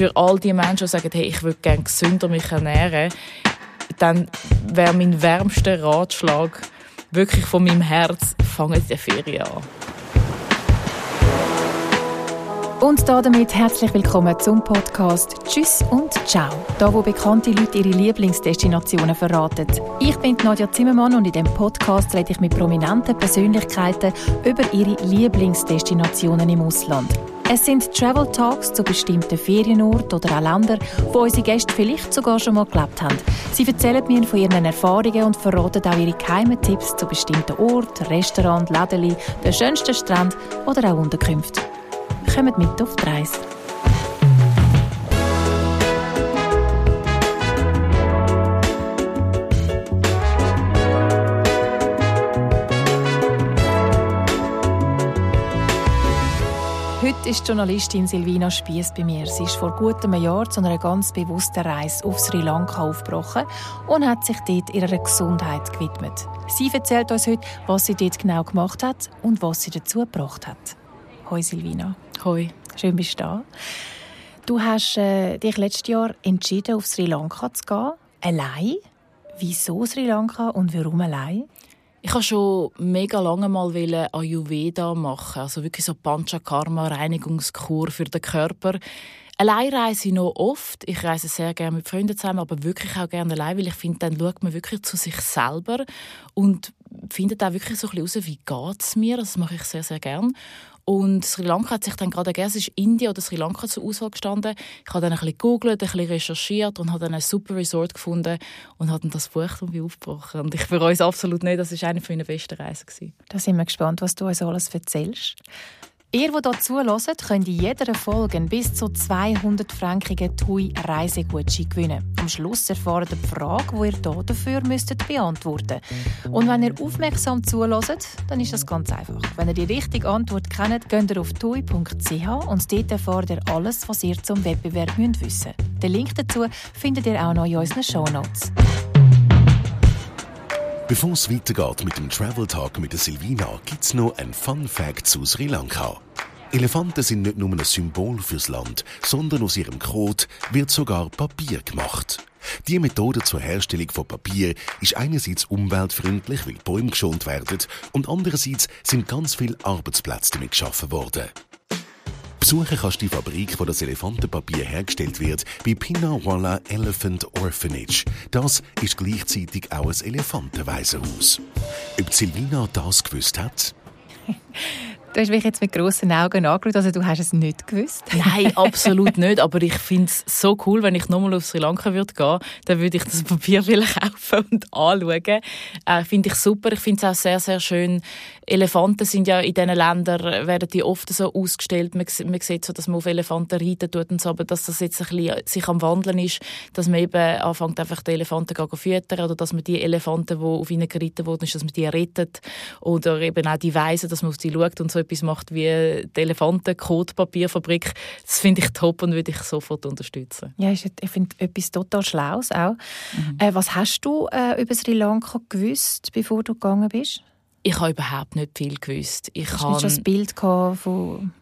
für all die Menschen, die sagen, hey, ich würde gerne gesünder mich ernähren, dann wäre mein wärmster Ratschlag wirklich von meinem Herz, fangen die Ferien an. Und damit herzlich willkommen zum Podcast Tschüss und Ciao. Da, wo bekannte Leute ihre Lieblingsdestinationen verraten. Ich bin Nadja Zimmermann und in diesem Podcast rede ich mit prominenten Persönlichkeiten über ihre Lieblingsdestinationen im Ausland. Es sind Travel Talks zu bestimmten Ferienorten oder auch Ländern, wo unsere Gäste vielleicht sogar schon mal gelebt haben. Sie erzählen mir von ihren Erfahrungen und verraten auch ihre geheimen Tipps zu bestimmten Orten, Restaurants, Läden, den schönsten Stränden oder auch Unterkünften. Kommt mit auf die Reise. Heute ist Journalistin Silvina Spiess bei mir. Sie ist vor gut einem Jahr zu einer ganz bewussten Reise auf Sri Lanka aufgebrochen und hat sich dort ihrer Gesundheit gewidmet. Sie erzählt uns heute, was sie dort genau gemacht hat und was sie dazu gebracht hat. Hoi Silvina. Hoi. Schön bist du da. Du hast äh, dich letztes Jahr entschieden, auf Sri Lanka zu gehen. Allein. Wieso Sri Lanka und warum allein? Ich wollte schon mega lange mal Ayurveda machen, also wirklich so Panchakarma, Reinigungskur für den Körper. Allein reise ich noch oft. Ich reise sehr gerne mit Freunden zusammen, aber wirklich auch gerne allein, weil ich finde, dann schaut man wirklich zu sich selber und findet auch wirklich so ein bisschen heraus, wie geht es mir. Das mache ich sehr, sehr gerne. Und Sri Lanka hat sich dann gerade ergeben, es ist Indien oder Sri Lanka zur Auswahl gestanden. Ich habe dann ein bisschen gegoogelt, ein bisschen recherchiert und habe dann ein super Resort gefunden und habe dann das Buch irgendwie aufgebrochen. Und ich bereue es absolut nicht, das war eine meiner besten Reisen. Da sind wir gespannt, was du uns alles erzählst. Ihr, die hier zuhört, könnt in jeder Folge bis zu 200 frankigen TUI Reisegutschein gewinnen. Am Schluss erfahrt ihr die Frage, die ihr hier dafür müsstet beantworten Und wenn ihr aufmerksam zuhört, dann ist das ganz einfach. Wenn ihr die richtige Antwort kennt, geht ihr auf tui.ch und dort erfahrt ihr alles, was ihr zum Wettbewerb wissen müsst. Den Link dazu findet ihr auch noch in unseren Shownotes. Bevor es weitergeht mit dem Travel Talk mit der Silvina, gibt es noch ein Fun Fact zu Sri Lanka. Elefanten sind nicht nur ein Symbol fürs Land, sondern aus ihrem Kot wird sogar Papier gemacht. Die Methode zur Herstellung von Papier ist einerseits umweltfreundlich, weil Bäume geschont werden, und andererseits sind ganz viele Arbeitsplätze damit geschaffen worden. Besuchen kannst du die Fabrik, wo das Elefantenpapier hergestellt wird, bei Pinawala Elephant Orphanage. Das ist gleichzeitig auch ein Elefantenwaisenhaus. Ob Silvina das gewusst hat? Du hast mich jetzt mit grossen Augen angeschaut, also du hast es nicht gewusst? Nein, absolut nicht, aber ich finde es so cool, wenn ich nochmal auf Sri Lanka würde gehen, dann würde ich das Papier vielleicht kaufen und anschauen. Äh, finde ich super, ich finde es auch sehr, sehr schön. Elefanten sind ja in diesen Ländern, werden die oft so ausgestellt, man, man sieht so, dass man auf Elefanten reiten tut und so, aber dass das jetzt ein bisschen sich am Wandeln ist, dass man eben anfängt, einfach die Elefanten zu füttern oder dass man die Elefanten, die auf ihnen geritten wurden, dass man die rettet oder eben auch die Weisen, dass man auf sie schaut und so etwas macht wie die Elefanten-Kotpapierfabrik, das finde ich top und würde ich sofort unterstützen. Ja, ich finde etwas total Schlaues auch. Mhm. Äh, was hast du äh, über Sri Lanka gewusst, bevor du gegangen bist? Ich habe überhaupt nicht viel gewusst. Ich Hast du schon ein Bild von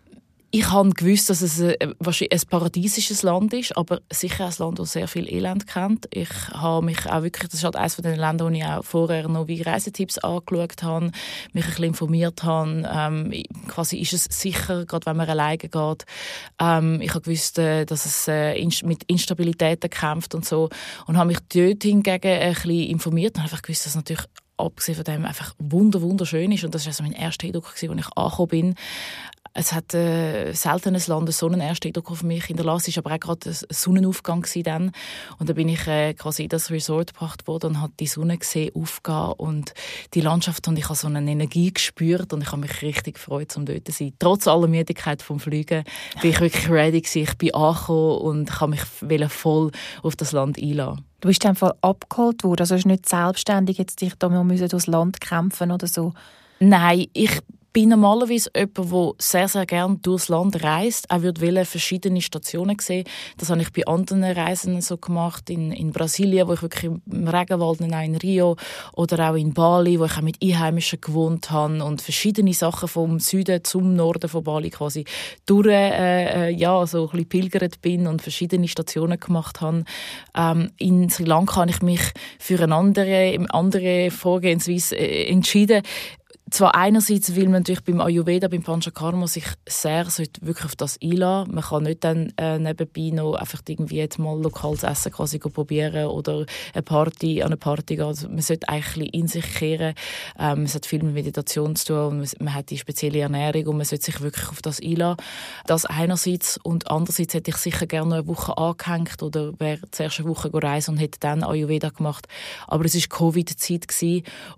ich habe gewusst, dass es ein, ein paradiesisches Land ist, aber sicher ein Land, das sehr viel Elend kennt. Ich habe mich auch wirklich, das ist halt eines von den Ländern, wo ich auch vorher noch wie Reisetipps angeschaut habe, mich ein bisschen informiert habe. Ähm, quasi ist es sicher, gerade wenn man alleine geht. Ähm, ich habe gewusst, äh, dass es äh, mit Instabilitäten kämpft und so und habe mich dort hingegen ein bisschen informiert und habe einfach gewusst, dass natürlich abgesehen von dem einfach wunder wunderschön ist und das war also mein erster Eindruck, als ich angekommen bin. Es hat äh, selten ein Land so einen ersten Eindruck auf mich hinterlassen. Es war aber auch gerade ein Sonnenaufgang dann. Und da bin ich äh, quasi in das Resort gebracht worden und habe die Sonne gesehen aufgehen und die Landschaft und ich habe so eine Energie gespürt und ich habe mich richtig gefreut, um dort zu sein. Trotz aller Müdigkeit vom Fliegen bin ich wirklich ready gewesen. Ich bin angekommen und ich habe mich voll auf das Land einladen. Du bist einfach abgeholt worden, also hast nicht selbstständig jetzt dich da mal durchs Land kämpfen oder so? Nein, ich bin normalerweise jemand, der sehr, sehr gerne durchs Land reist. Er würde verschiedene Stationen sehen. Das habe ich bei anderen Reisen so gemacht. In, in Brasilien, wo ich wirklich im Regenwald, in Rio oder auch in Bali, wo ich auch mit Einheimischen gewohnt habe und verschiedene Sachen vom Süden zum Norden von Bali quasi durch, äh, äh ja, so ein bisschen pilgert bin und verschiedene Stationen gemacht habe. Ähm, in Sri Lanka habe ich mich für eine andere, andere Vorgehensweise äh, entschieden zwar einerseits, weil man natürlich beim Ayurveda, beim Panchakarma sich sehr wirklich auf das einlassen Man kann nicht dann äh, nebenbei noch einfach irgendwie jetzt mal lokales Essen quasi probieren oder eine Party, an eine Party gehen. Also man sollte eigentlich in sich kehren. Ähm, es hat viel mit Meditation zu tun und man hat die spezielle Ernährung und man sollte sich wirklich auf das einlassen. Das einerseits und andererseits hätte ich sicher gerne eine Woche angehängt oder wäre zuerst eine Woche reisen und hätte dann Ayurveda gemacht. Aber es war Covid-Zeit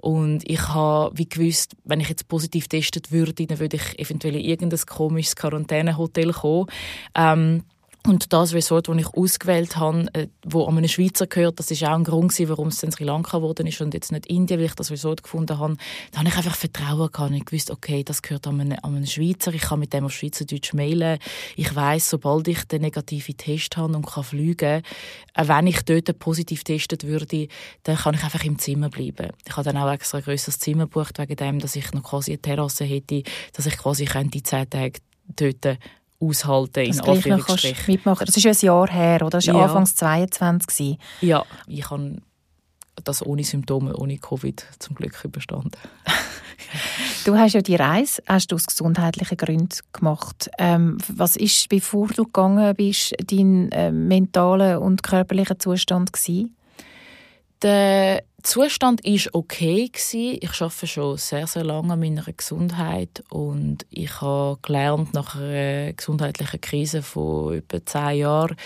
und ich habe wie gewusst, wenn ich jetzt positiv testet würde, dann würde ich eventuell in irgendein komisches Quarantänehotel kommen. Ähm, und das Resort, das ich ausgewählt habe, äh, wo an einen Schweizer gehört, das ist auch ein Grund warum es in Sri Lanka geworden ist und jetzt nicht Indien, weil ich das Resort gefunden habe. Da habe ich einfach Vertrauen gehabt. Ich wusste, okay, das gehört an einen, an einen Schweizer. Ich kann mit dem auf Schweizerdeutsch mailen. Ich weiß, sobald ich den negativen Test habe und kann fliegen, äh, wenn ich dort positiv testet würde, dann kann ich einfach im Zimmer bleiben. Ich habe dann auch extra ein grösseres Zimmer gebucht, wegen dem, dass ich noch quasi eine Terrasse hätte, dass ich quasi die zehn Tage dort aushalten, in Anführungsstrichen. mitmachen. Das ist ja ein Jahr her, oder? Das war ja. Anfangs 22. Ja, ich habe das ohne Symptome, ohne Covid zum Glück überstanden. du hast ja die Reise hast du aus gesundheitlichen Gründen gemacht. Ähm, was ist, bevor du gegangen bist, dein äh, mentaler und körperlicher Zustand gewesen? Der Zustand ist okay gewesen. Ich arbeite schon sehr, sehr lange an meiner Gesundheit und ich habe gelernt nach einer gesundheitlichen Krise von über zehn Jahren,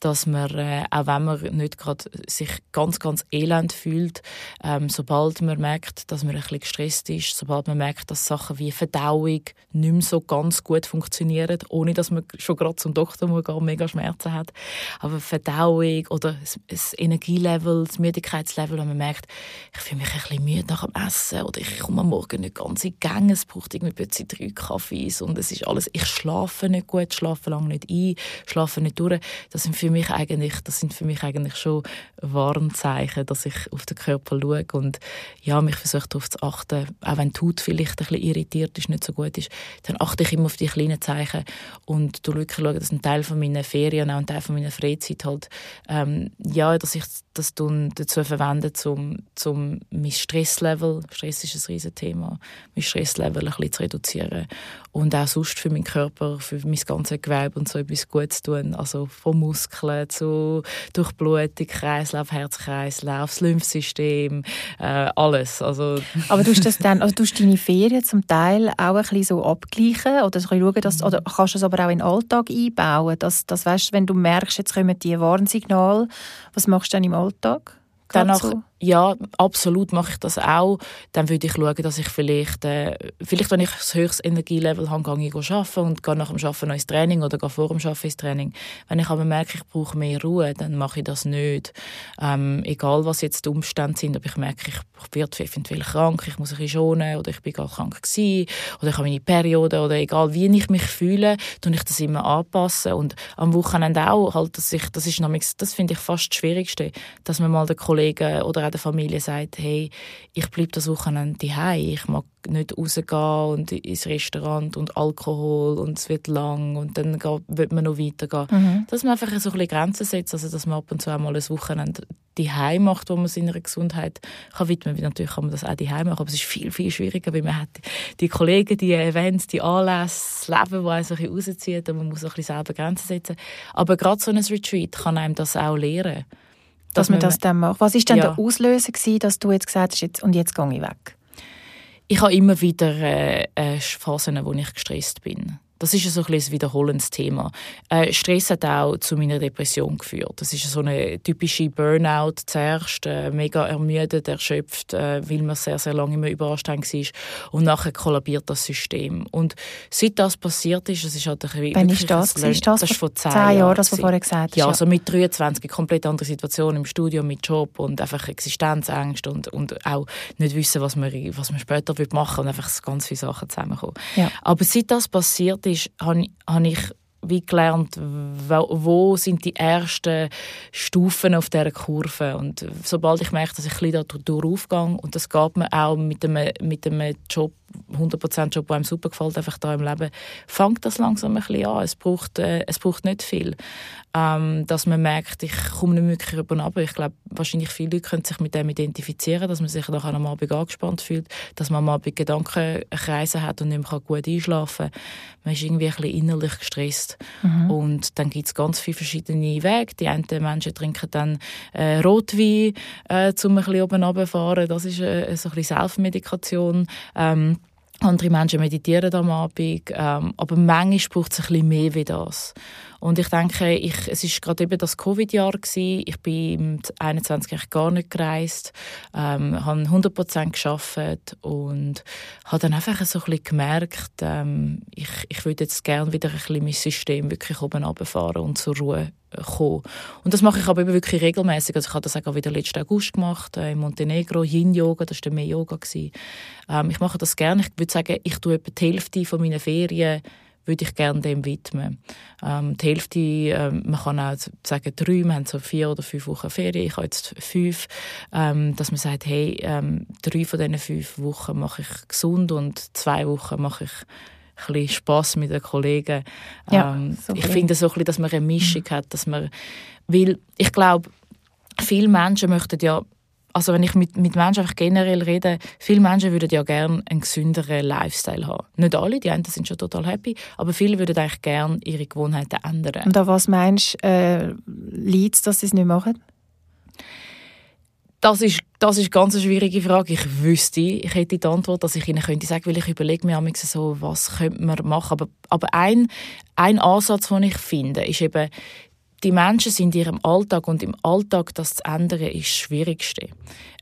dass man, äh, auch wenn man nicht gerade sich ganz, ganz elend fühlt, ähm, sobald man merkt, dass man ein bisschen gestresst ist, sobald man merkt, dass Sachen wie Verdauung nicht mehr so ganz gut funktionieren, ohne dass man schon gerade zum Doktor muss gehen, mega Schmerzen hat, aber Verdauung oder das Energielevel, das Müdigkeitslevel, und man merkt, merkt, ich fühle mich ein bisschen müde nach dem Essen oder ich komme am Morgen nicht ganz in die Gänge, es braucht irgendwie plötzlich drei Kaffees und es ist alles, ich schlafe nicht gut, schlafe lange nicht ein, schlafe nicht durch. Das sind für mich eigentlich, das sind für mich eigentlich schon Warnzeichen, dass ich auf den Körper schaue und ja, mich versuche darauf zu achten, auch wenn die Haut vielleicht ein bisschen irritiert ist, nicht so gut ist, dann achte ich immer auf die kleinen Zeichen und wirklich schaue, dass ein Teil von meinen Ferien, auch ein Teil von meiner Freizeit halt, ähm, ja, dass ich das dazu verwende, um um, mein Stresslevel, Stress ist ein riesiges Thema, mein Stresslevel ein bisschen zu reduzieren und auch sonst für meinen Körper, für mein ganzes Gewebe und so etwas Gutes zu tun, also von Muskeln zu Durchblutung, Kreislauf, Herzkreislauf, das Lymphsystem, äh, alles. Also Aber tust das dann, also tust deine Ferien zum Teil auch ein bisschen so abgleichen oder so schauen, dass, oder kannst du das aber auch in den Alltag einbauen, dass, dass weißt, wenn du merkst, jetzt kommen die Warnsignale, was machst du dann im Alltag? Danach? Ja, absolut mache ich das auch. Dann würde ich schauen, dass ich vielleicht, äh, vielleicht wenn ich das höchste Energielevel habe, gehe ich arbeiten und gehe nach dem Arbeiten noch ins Training oder gehe vor dem Arbeiten ins Training. Wenn ich aber merke, ich brauche mehr Ruhe, dann mache ich das nicht. Ähm, egal, was jetzt die Umstände sind, ob ich merke, ich werde eventuell krank, ich muss bisschen schonen oder ich bin gar krank gewesen oder ich habe meine Periode oder egal, wie ich mich fühle, tue ich das immer anpassen und am Wochenende auch, halt, dass ich, das ist nämlich, das finde ich fast das Schwierigste, dass man mal den Kollegen oder auch der Familie sagt, hey, ich bleibe das Wochenende daheim, ich mag nicht rausgehen und ins Restaurant und Alkohol und es wird lang und dann wird man noch weitergehen. Mhm. Dass man einfach so ein bisschen Grenzen setzt, also dass man ab und zu einmal ein Wochenende daheim macht, wo man seiner Gesundheit kann widmen kann. Natürlich kann man das auch daheim machen, aber es ist viel, viel schwieriger, weil man hat die Kollegen, die Events, die Anlässe, das Leben, das einen so ein bisschen rauszieht und man muss ein bisschen selber Grenzen setzen. Aber gerade so ein Retreat kann einem das auch lehren dass, man das dann macht. Was war denn ja. der Auslöser gewesen, dass du jetzt gesagt hast, jetzt, und jetzt gehe ich weg? Ich habe immer wieder äh, Phasen, wo ich gestresst bin Das ist so ein, ein wiederholendes Thema. Äh, Stress hat auch zu meiner Depression geführt. Das ist so eine typische Burnout zuerst, äh, mega ermüdet, erschöpft, äh, weil man sehr, sehr lange immer überanstrengt war und nachher kollabiert das System. Und seit das passiert ist, es ist halt ein Wann ist das? Ist das, das ist vor zehn, zehn Jahren, das, was du vorher gesagt hast. Ja, also mit 23, komplett andere Situation im Studium, mit Job und einfach Existenzängste und, und auch nicht wissen, was man, was man später machen will und einfach ganz viele Sachen zusammenkommen. Ja. Aber seit das passiert ist, habe hab ich wie gelernt, wo, wo, sind die ersten Stufen auf dieser Kurve. Und sobald ich merke, dass ich ein bisschen da aufgehe, und das geht mir auch mit einem, mit einem Job, 100% Job, der einem super gefällt, einfach da im Leben, fängt das langsam ein bisschen an. Es braucht, äh, es braucht nicht viel. Ähm, dass man merkt, ich komme nicht wirklich über aber Ich glaube, wahrscheinlich viele Leute können sich mit dem identifizieren, dass man sich nachher am Abend angespannt fühlt, dass man am Abend Gedankenkreise hat und nicht mehr gut einschlafen kann. Man ist irgendwie ein bisschen innerlich gestresst. Mhm. Und dann gibt es ganz viele verschiedene Wege. Die einen Menschen trinken dann äh, Rotwein, äh, um ein bisschen oben runterzufahren. Das ist äh, so ein bisschen Selbstmedikation. Ähm, andere Menschen meditieren am Abend, ähm, aber manchmal braucht es ein bisschen mehr wie das. Und ich denke, ich, es ist gerade eben das Covid-Jahr Ich bin im 21 gar nicht gereist, ähm, habe 100 Prozent geschafft und habe dann einfach so ein bisschen gemerkt, ähm, ich, ich würde jetzt gerne wieder ein bisschen mein System wirklich oben runterfahren und zur Ruhe kommen. Und das mache ich aber wirklich regelmäßig. Also ich habe das auch wieder letzten August gemacht äh, in Montenegro, Yin Yoga, das war mehr Yoga Ähm, ich mache das gerne. Ich würde sagen, ich tue etwa die Hälfte von meinen Ferien würde ich gerne dem widmen. Ähm, die Hälfte, ähm, man kann auch sagen drei, wir haben so vier oder fünf Wochen Ferien, ich habe jetzt fünf, ähm, dass man sagt, hey, ähm, drei von diesen fünf Wochen mache ich gesund und zwei Wochen mache ich ein bisschen Spass mit den Kollegen. Ja, ähm, so ich finde so ein bisschen, dass man eine Mischung mhm. hat, dass man, weil ich glaube, viele Menschen möchten ja also wenn ich mit, mit Menschen einfach generell rede, viele Menschen würden ja gerne einen gesünderen Lifestyle haben. Nicht alle, die einen sind schon total happy, aber viele würden eigentlich gerne ihre Gewohnheiten ändern. Und an was meinst du, äh, liegt es, dass sie es nicht machen? Das ist, das ist ganz eine schwierige Frage. Ich wüsste, ich hätte die Antwort, dass ich Ihnen könnte sagen, weil ich überlege mir so, was könnte man machen. Aber, aber ein, ein Ansatz, den ich finde, ist eben, die Menschen sind in ihrem Alltag und im Alltag das zu ändern, ist das Schwierigste.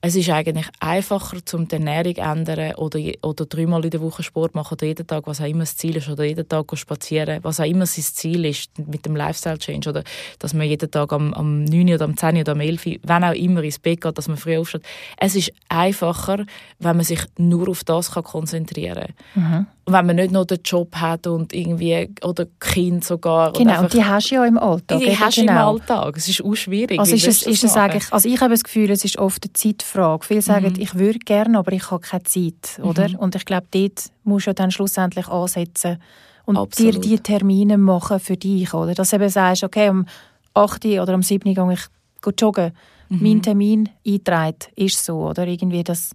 Es ist eigentlich einfacher, um die Ernährung zu ändern oder, oder dreimal in der Woche Sport machen oder jeden Tag, was auch immer das Ziel ist, oder jeden Tag spazieren, was auch immer sein Ziel ist mit dem Lifestyle-Change oder dass man jeden Tag am, am 9 oder am 10 oder am 11, wenn auch immer ins Bett geht, dass man früh aufsteht. Es ist einfacher, wenn man sich nur auf das konzentrieren kann. Mhm. Wenn man nicht noch den Job hat und irgendwie, oder Kind sogar. Genau, und die hast du ja im Alltag. Die hast du genau. im Alltag. Es ist auch schwierig. Also ist es, ist es eigentlich, also ich habe das Gefühl, es ist oft eine Zeit Frage. Viele sagen, mhm. ich würde gerne, aber ich habe keine Zeit, oder? Mhm. Und ich glaube, dort musst du dann schlussendlich ansetzen und Absolut. dir die Termine machen für dich, oder? Dass du eben sagst, okay, um 8 oder um 7 Uhr gehe ich joggen mhm. mein Termin eintragen, ist so, oder? Irgendwie das,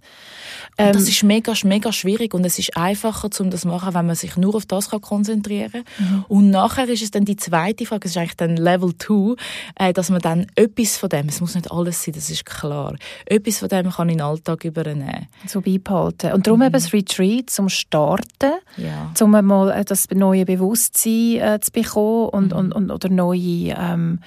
ähm, das ist mega, mega schwierig und es ist einfacher, um das zu machen, wenn man sich nur auf das kann konzentrieren kann. Mhm. Und nachher ist es dann die zweite Frage, das ist eigentlich dann Level 2, äh, dass man dann etwas von dem, es muss nicht alles sein, das ist klar, etwas von dem kann in den Alltag übernehmen. So beibehalten. Und darum mhm. eben das Retreat zum Starten, ja. um mal äh, das neue Bewusstsein äh, zu bekommen und, mhm. und, und, oder neue, ähm,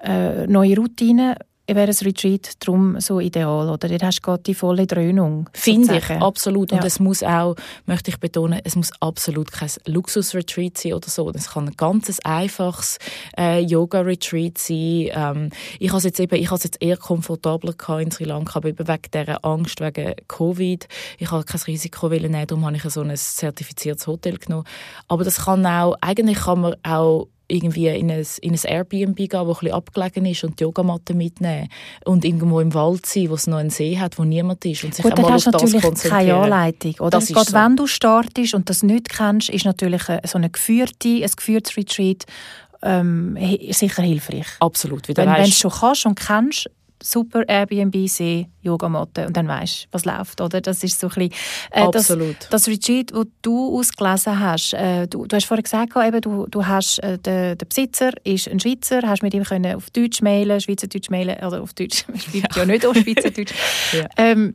äh, neue Routinen wäre ein Retreat darum so ideal, oder? Dort hast du gerade die volle Dröhnung. Finde ich, absolut. Und ja. es muss auch, möchte ich betonen, es muss absolut kein Luxus-Retreat sein oder so. Es kann ein ganz einfaches äh, Yoga-Retreat sein. Ähm, ich habe es jetzt eben, ich habe jetzt eher komfortabler in Sri Lanka, aber eben wegen dieser Angst, wegen Covid. Ich habe kein Risiko nehmen, darum habe ich so ein zertifiziertes Hotel genommen. Aber das kann auch, eigentlich kann man auch irgendwie in ein, in ein Airbnb gehen, das ein abgelegen ist und die Yogamatte mitnehmen und irgendwo im Wald sein, wo es noch einen See hat, wo niemand ist und sich Gut, einmal auf das konzentrieren. keine Anleitung, oder? Das Gerade so. wenn du startest und das nicht kennst, ist natürlich so eine geführte, ein geführtes Retreat ähm, sicher hilfreich. Absolut. Wenn, wenn du es schon kannst und kennst, super Airbnb See, Yogamatte und dann weißt du, was läuft, oder? Das ist so ein bisschen, äh, Absolut. Das, das Retreat, das du ausgelesen hast, äh, du, du hast vorhin gesagt, eben, du, du hast, äh, der, der Besitzer ist ein Schweizer, hast mit ihm können auf Deutsch mailen, Schweizerdeutsch mailen, oder auf Deutsch, schreibt ja. ja nicht auf Schweizerdeutsch. ja. ähm,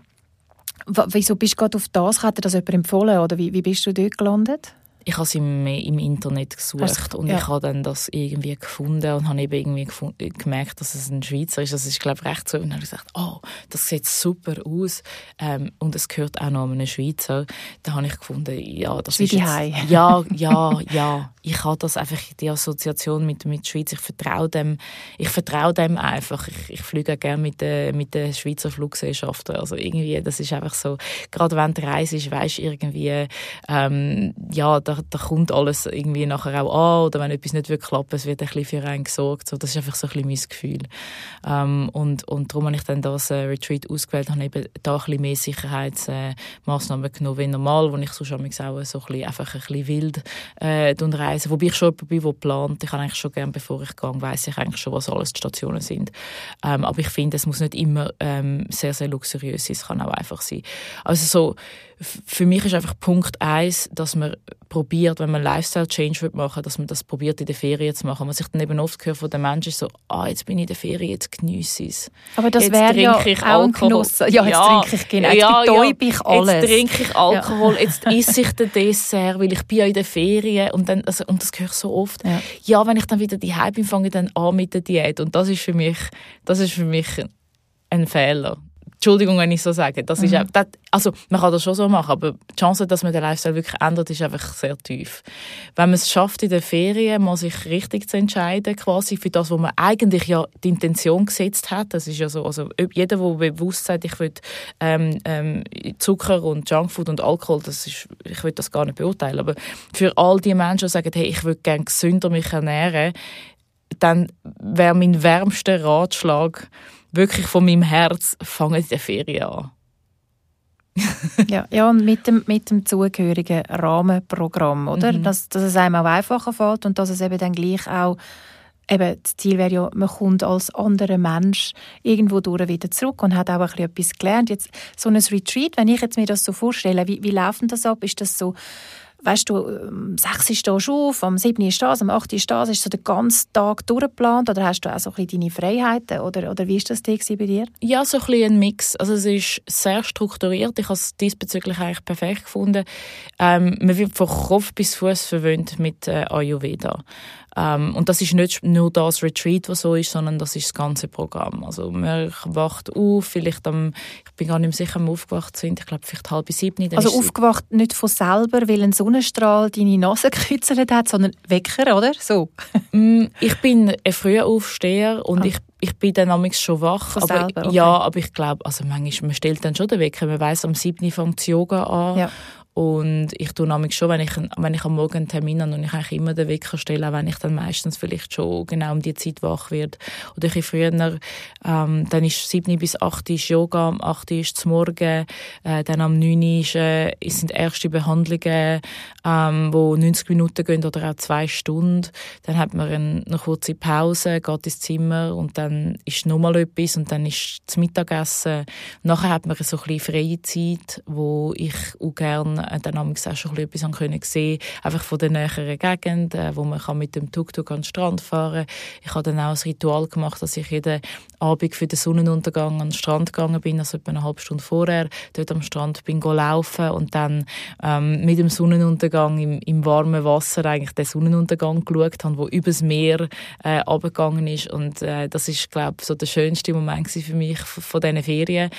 wieso bist du gerade auf das, hat dir das jemand empfohlen, oder wie, wie bist du dort gelandet? Ich habe es im, im Internet gesucht Hast- und ja. ich habe dann das irgendwie gefunden und habe eben irgendwie gemerkt, dass es ein Schweizer ist. Das ist, glaube ich, recht so. Und dann habe ich gesagt, oh, das sieht super aus ähm, und es gehört auch noch einem Schweizer. Da habe ich gefunden, ja, das Wie ist jetzt, ja, ja, ja. Ich habe das einfach die Assoziation mit mit der Schweiz. Ich vertraue dem, ich vertraue dem einfach. Ich, ich fliege auch gerne mit den mit den Schweizer Fluggesellschaften. Also irgendwie, das ist einfach so. Gerade wenn du reist, du irgendwie, ähm, ja, da, da kommt alles irgendwie nachher auch an oder wenn etwas nicht wirklich klappt, es wird ein bisschen für einen gesorgt. So, das ist einfach so ein bisschen mein Gefühl. Ähm, und, und darum habe ich dann das äh, Retreat ausgewählt, habe eben da ein mehr Sicherheitsmaßnahmen genommen wie normal, wo ich sonst manchmal auch so ein bisschen, einfach ein bisschen wild äh. Wobei ich schon jemand bin, der plant. Ich habe eigentlich schon gerne, bevor ich gehe, weiss ich eigentlich schon, was alles die Stationen sind. Ähm, aber ich finde, es muss nicht immer ähm, sehr, sehr luxuriös sein. Es kann auch einfach sein. Also so, für mich ist einfach Punkt eins, dass man probiert, wenn man Lifestyle-Change machen will, dass man das probiert in der Ferien zu machen. Was ich dann eben oft höre von den Menschen ist so, ah, jetzt bin ich in der Ferien, jetzt geniesse ich es. Aber das Jetzt wäre ja trinke ich auch ein. Genuss. Ja, jetzt trinke ich genau. Jetzt ja, betäube ja. ich alles. Jetzt trinke ich Alkohol, jetzt esse ich den Dessert, weil ich bin ja in der Ferien und, dann, also, und das höre ich so oft. Ja. Ja. wenn ich dann wieder die bin, fange ich dann an mit der Diät und das ist für mich, das ist für mich ein Fehler. Entschuldigung, wenn ich so sage. Das Mhm. ist, das, also, man kann das schon so machen, aber die Chance, dass man den Lifestyle wirklich ändert, ist einfach sehr tief. Wenn man es schafft, in der Ferien mal sich richtig zu entscheiden, quasi für das, wo man eigentlich ja die Intention gesetzt hat, das ist ja so, also jeder, der bewusst sagt, ich will ähm, ähm, Zucker und Junkfood und Alkohol, das ist, ich will das gar nicht beurteilen, aber für all die Menschen, die sagen, hey, ich will gerne gesünder mich ernähren, dann wäre mein wärmster Ratschlag wirklich von meinem Herz, fangen der Ferien an. Ja, ja und mit dem, mit dem zugehörigen Rahmenprogramm, oder? Mhm. Dass, dass es einem auch einfacher fällt und dass es eben dann gleich auch Eben, das Ziel wäre ja, man kommt als anderer Mensch irgendwo durch wieder zurück und hat auch ein bisschen etwas gelernt. Jetzt so ein Retreat, wenn ich jetzt mir das so vorstelle, wie, wie läuft das ab? Ist das so, weißt du, am 6. stehst du auf, am 7. ist das, am 8. ist das, ist so der ganze Tag durchgeplant oder hast du auch so ein deine Freiheiten oder, oder wie ist das bei dir? Ja, so ein bisschen ein Mix. Also es ist sehr strukturiert. Ich habe es diesbezüglich eigentlich perfekt gefunden. Ähm, man wird von Kopf bis Fuß verwöhnt mit äh, Ayurveda. Ähm, und das ist nicht nur das Retreat, was so ist, sondern das ist das ganze Programm. Also man wacht auf, vielleicht am, ich bin gar nicht mehr sicher, wann wir aufgewacht sind, ich glaube vielleicht halb sieben. Also aufgewacht nicht von selber, weil ein Sonnenstrahl deine Nase gekützelt hat, sondern Wecker, oder? So. Mm, Ich bin ein früher Aufsteher und Ah. ich, ich bin dann amigs schon wach. Von aber, selber, okay. Ja, aber ich glaube, also manchmal, man stellt dann schon den Wecker. Man weiss, am 7. fängt Yoga an. Ja. Und ich tue amigs schon, wenn ich, wenn ich am Morgen einen Termin habe und ich eigentlich immer den Wecker stelle, auch wenn ich dann meistens vielleicht schon genau um die Zeit wach wird. Oder bisschen früher, ähm, dann ist 7 bis 8 ist Yoga, am 8 ist zum Morgen, äh, dann am 9 ist, äh, sind erste Behandlungen, ähm, wo 90 Minuten gehen oder auch zwei Stunden. Dann hat man eine, eine kurze Pause, geht ins Zimmer und dann ist nochmal etwas und dann ist das Mittagessen. Nachher hat man so ein bisschen freie Zeit, wo ich auch gerne äh, dann auch schon etwas können sehen, einfach von der näheren Gegend, äh, wo man kann mit dem Tuk-Tuk an den Strand fahren. Ich habe dann auch ein Ritual gemacht, dass ich jeden Abend für den Sonnenuntergang an den Strand gegangen bin, also etwa eine halbe Stunde vorher, dort am Strand bin laufen und dann ähm, mit dem Sonnenuntergang im, im warmen Wasser eigentlich den Sonnenuntergang geschaut habe, wo übers Meer äh, runtergegangen ist. Und äh, das ist, glaube ich, so der schönste Moment für mich v- von diesen Ferien.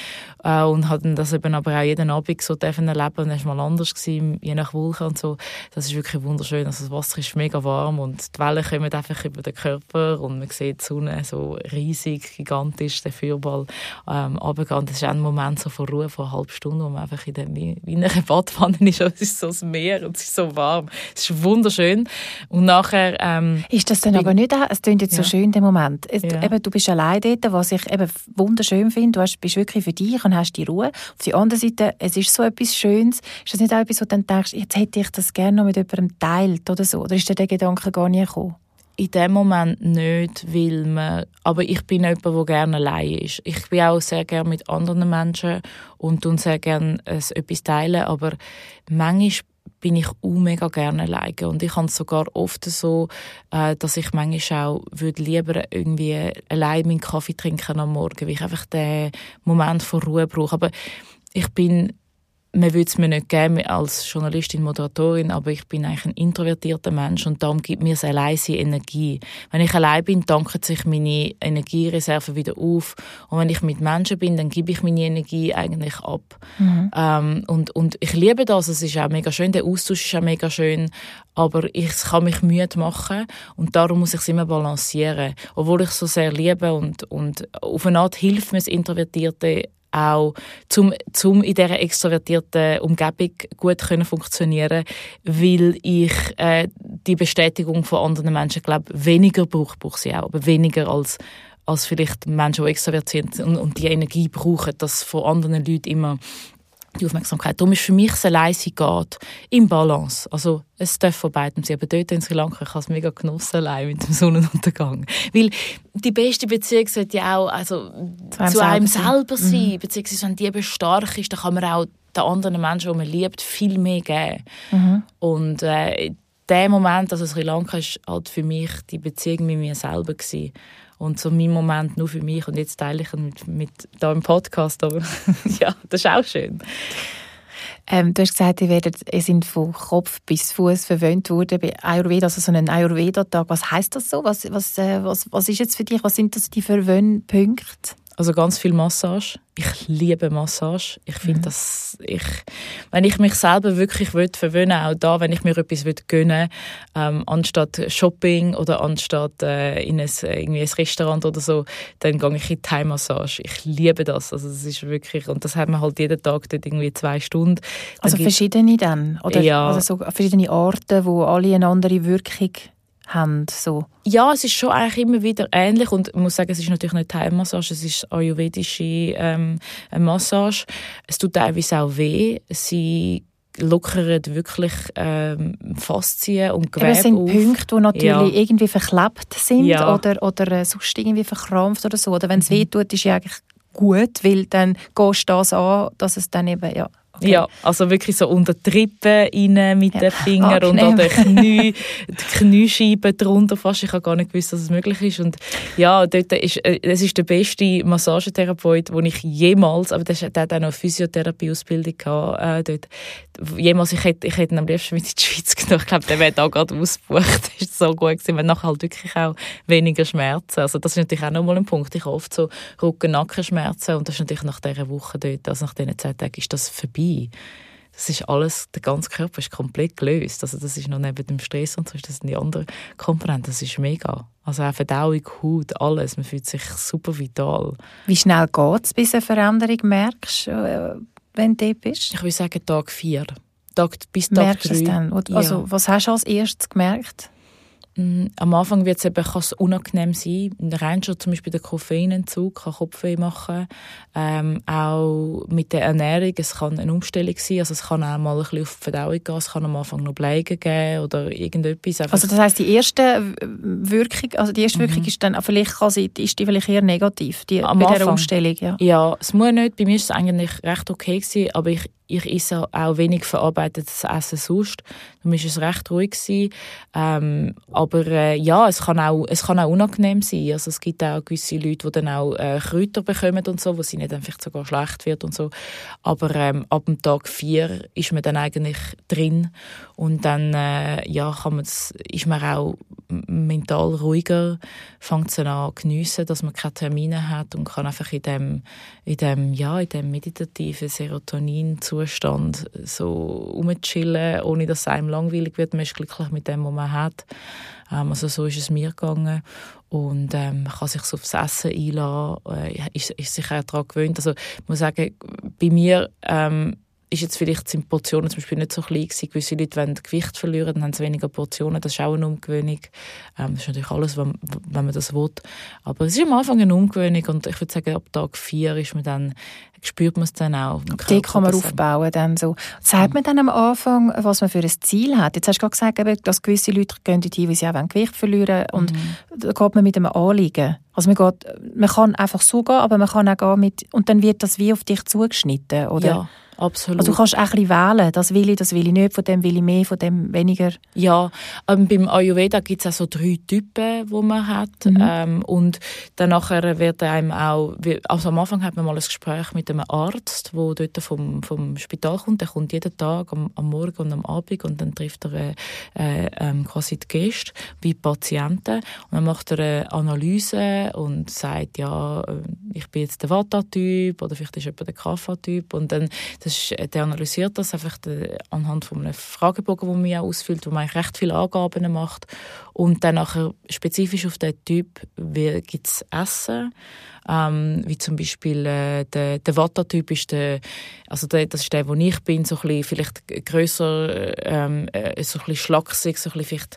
Äh, und habe dann das eben aber auch jeden Abend so erleben. Und mal anders gewesen, je nach Wolke und so. Das ist wirklich wunderschön, also das Wasser ist mega warm und die Wellen kommen einfach über den Körper und man sieht die Sonne so riesig, gigantisch, der Feuerball ähm, runtergehen. Das ist ein Moment so von Ruhe, von einer halben Stunde, wo man einfach in, der, wie wie in einer Badwanne ist es ist so das Meer und es ist so warm. Es ist wunderschön. Und nachher... Ähm, Ist das dann aber nicht, es klingt jetzt so Ja. schön, der Moment. Ja. eben, du bist allein dort, was ich eben wunderschön finde. Du hast, bist wirklich für dich und hast die Ruhe. Auf der anderen Seite, es ist so etwas Schönes. Ist das nicht auch etwas, wo du dann denkst, jetzt hätte ich das gerne noch mit jemandem teilt oder so? Oder ist dir der Gedanke gar nicht gekommen? in dem Moment nicht, weil man, aber ich bin jemand, der gerne allein ist. Ich bin auch sehr gerne mit anderen Menschen und tun sehr gerne etwas teilen, aber manchmal bin ich auch mega gerne alleine und ich habe es sogar oft so, äh, dass ich manchmal auch würde lieber irgendwie allein meinen Kaffee trinken am Morgen, weil ich einfach den Moment von Ruhe brauche. Aber ich bin man würde es mir nicht geben als Journalistin, Moderatorin, aber ich bin eigentlich ein introvertierter Mensch und darum gibt mir es allein Energie. Wenn ich allein bin, tanken sich meine Energiereserven wieder auf und wenn ich mit Menschen bin, dann gebe ich meine Energie eigentlich ab. Mhm. Ähm, und, und ich liebe das, es ist auch mega schön, der Austausch ist auch mega schön, aber ich kann mich müde machen und darum muss ich es immer balancieren. Obwohl ich es so sehr liebe und, und auf eine Art hilft mir das Introvertierte auch zum, zum in dieser extrovertierten Umgebung gut können funktionieren weil ich äh, die Bestätigung von anderen Menschen glaube weniger brauche, brauche sie auch, aber weniger als als vielleicht Menschen, die extrovertiert sind und, und die Energie brauchen, dass von anderen Leuten immer die Aufmerksamkeit. Darum ist für mich das Alleine geht im Balance. Also es darf von beiden sein. Aber dort in Sri Lanka, ich habe es mega genossen allein mit dem Sonnenuntergang. Weil die beste Beziehung sollte ja auch also, zu einem, zu einem selber sein. sein. Mhm. Beziehungsweise wenn die eben stark ist, dann kann man auch den anderen Menschen, die man liebt, viel mehr geben. Mhm. Und äh, der Moment, also Sri Lanka, ist halt für mich die Beziehung mit mir selber gewesen und so mein Moment nur für mich und jetzt teile ich ihn mit, mit da im Podcast, aber ja, das ist auch schön. Ähm, du hast gesagt, ihr, werdet, ihr sind von Kopf bis Fuß verwöhnt worden bei Ayurveda, also so einen Ayurveda-Tag. Was heißt das so? Was, was, äh, was, was ist jetzt für dich? Was sind das die Verwöhnpunkte? Also ganz viel Massage. Ich liebe Massage. Ich finde, mhm. dass ich, wenn ich mich selber wirklich will verwöhnen, auch da, wenn ich mir etwas gönnen, ähm, anstatt Shopping oder anstatt äh, in ein, irgendwie ein Restaurant oder so, dann gehe ich in die Thai-Massage. Ich liebe das. Also das ist wirklich und das hat man halt jeden Tag dort irgendwie zwei Stunden. Dann also verschiedene dann oder ja. also so verschiedene Arten, wo alle eine andere Wirkung haben. So. Ja, es ist schon eigentlich immer wieder ähnlich und ich muss sagen, es ist natürlich nicht Thai-Massage, es ist ayurvedische ähm, Massage. Es tut teilweise auch weh. Sie lockern wirklich ähm, Faszien und Gewebe Es sind auf. Punkte, die natürlich ja. irgendwie verklebt sind ja. oder, oder äh, sonst irgendwie verkrampft oder so. Oder wenn es mhm. weh tut, ist ja eigentlich gut, weil dann gehst du das an, dass es dann eben, ja, Okay. Ja, also wirklich so unter die Rippen rein mit ja. den Fingern und an den Knie, die Kniescheiben drunter fast. Ich habe gar nicht gewusst, dass es möglich ist. Und ja, dort ist, äh, das ist der beste Massagetherapeut, den ich jemals, aber der, der hat auch noch eine Physiotherapie-Ausbildung gehabt, äh, dort. Jemals, ich hätte, ich hätte ihn am liebsten mit in die Schweiz genommen. Ich glaube, der wäre da gerade ausgebucht. Das ist so gut gewesen. Man nachher halt wirklich auch weniger Schmerzen. Also das ist natürlich auch nochmal ein Punkt. Ich habe oft so Rücken-Nackenschmerzen und das ist natürlich nach dieser Woche dort, also nach diesen zwei Tagen, ist das vorbei vorbei. Das ist alles, der ganze Körper ist komplett gelöst. Also das ist noch neben dem Stress und so ist das die andere Komponente. Das ist mega. Also auch Verdauung, Haut, alles. Man fühlt sich super vital. Wie schnell geht es, bis du eine Veränderung merkst, äh, wenn du bist? Ich würde sagen Tag vier. Tag, bis Tag Merkst du es dann? Also, ja. was hast du als erstes gemerkt? Mm, am Anfang wird es eben kann's unangenehm sein. Rein schon zum Beispiel der Koffeinentzug kann Kopfweh machen. Ähm, auch mit der Ernährung, es kann eine Umstellung sein. Also es kann auch mal ein bisschen auf die Verdauung gehen. Es kann am Anfang noch Bleigen geben oder irgendetwas. Einfach. Also das heisst, die erste Wirkung, also die erste mhm. Wirkung ist dann, vielleicht kann sie, ist die vielleicht eher negativ, die, am bei Anfang. dieser Umstellung? Ja. ja, es muss nicht. Bei mir ist es eigentlich recht okay gewesen, aber ich ich esse auch wenig verarbeitetes Essen sonst. Darum war es recht ruhig. Gewesen. Ähm, aber äh, ja, es kann, auch, es kann auch unangenehm sein. Also es gibt auch gewisse Leute, die dann auch äh, Kräuter bekommen und so, wo sie nicht einfach sogar schlecht wird und so. Aber ähm, ab dem Tag vier ist man dann eigentlich drin und dann äh, ja, kann man's, ist man auch mental ruhiger, fängt es an geniessen, dass man keine Termine hat und kann einfach in dem, in dem, ja, in dem meditativen Serotonin-Zustand so rumchillen, ohne dass es einem langweilig wird. Man ist glücklich mit dem, was man hat. Ähm, also so ist es mir gegangen. Und ähm, man kann sich so aufs Essen einladen, äh, ist, ist sich auch daran gewöhnt. Also ich muss sagen, bei mir ähm, ist jetzt vielleicht sind Portionen zum Beispiel nicht so klein gewesen. Gewisse Leute wollen Gewicht verlieren, dann haben sie weniger Portionen. Das ist auch eine Umgewöhnung. Ähm, das ist natürlich alles, wenn, wenn man das will. Aber es ist am Anfang eine Umgewöhnung und ich würde sagen, ab Tag vier ist man dann, spürt man es dann auch. Die kann man aufbauen dann so. Sagt man dann am Anfang, was man für ein Ziel hat? Jetzt hast du gerade gesagt, dass gewisse Leute gehen dorthin, weil sie auch Gewicht verlieren und mhm. da geht man mit einem Anliegen. Also man, geht, man kann einfach so gehen, aber man kann auch gehen mit, und dann wird das wie auf dich zugeschnitten, oder? Ja. Absolut. Also du kannst auch ein bisschen wählen, das will ich, das will ich nicht, von dem will ich mehr, von dem weniger. Ja, ähm, beim Ayurveda gibt es auch so drei Typen, die man hat. Mhm. Ähm, und dann nachher wird einem auch, also am Anfang hat man mal ein Gespräch mit einem Arzt, der dort vom, vom Spital kommt. Der kommt jeden Tag am, am Morgen und am Abend und dann trifft er äh, äh, quasi die Gäste wie Patienten. Und dann macht er eine Analyse und sagt, ja, äh, ich bin jetzt der Vata-Typ oder vielleicht ist jemand der Kapha-Typ. Und dann das ist, der analysiert das einfach anhand von einem Fragebogen, den man ausfüllt, wo man recht viele Angaben macht. Und dann nachher spezifisch auf den Typ gibt es Essen ähm, wie zum Beispiel äh, der, der Vata-Typ ist der, also der, das ist der, wo ich bin, so ein bisschen, vielleicht grösser, ähm, äh, so ein bisschen schlaksig, so ein bisschen vielleicht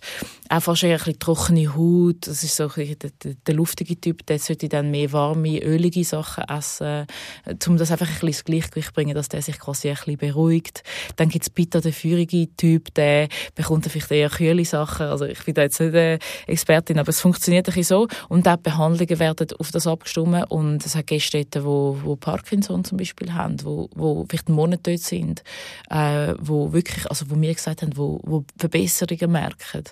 auch fast eher ein bisschen trockene Haut, das ist so ein der, der, der, luftige Typ, der sollte dann mehr warme, ölige Sachen essen, äh, um das einfach ein bisschen ins Gleichgewicht zu bringen, dass der sich quasi ein bisschen beruhigt. Dann gibt es Peter, der feurige Typ, der bekommt vielleicht eher kühle Sachen, also ich bin da jetzt nicht eine Expertin, aber es funktioniert ein bisschen so. Und auch Behandlungen werden auf das abgestimmt Symptome und es hat Gäste dort, wo, wo Parkinson zum Beispiel haben, wo, wo vielleicht einen Monat dort sind, äh, wo wirklich, also wo mir gesagt haben, wo, wo Verbesserungen merken.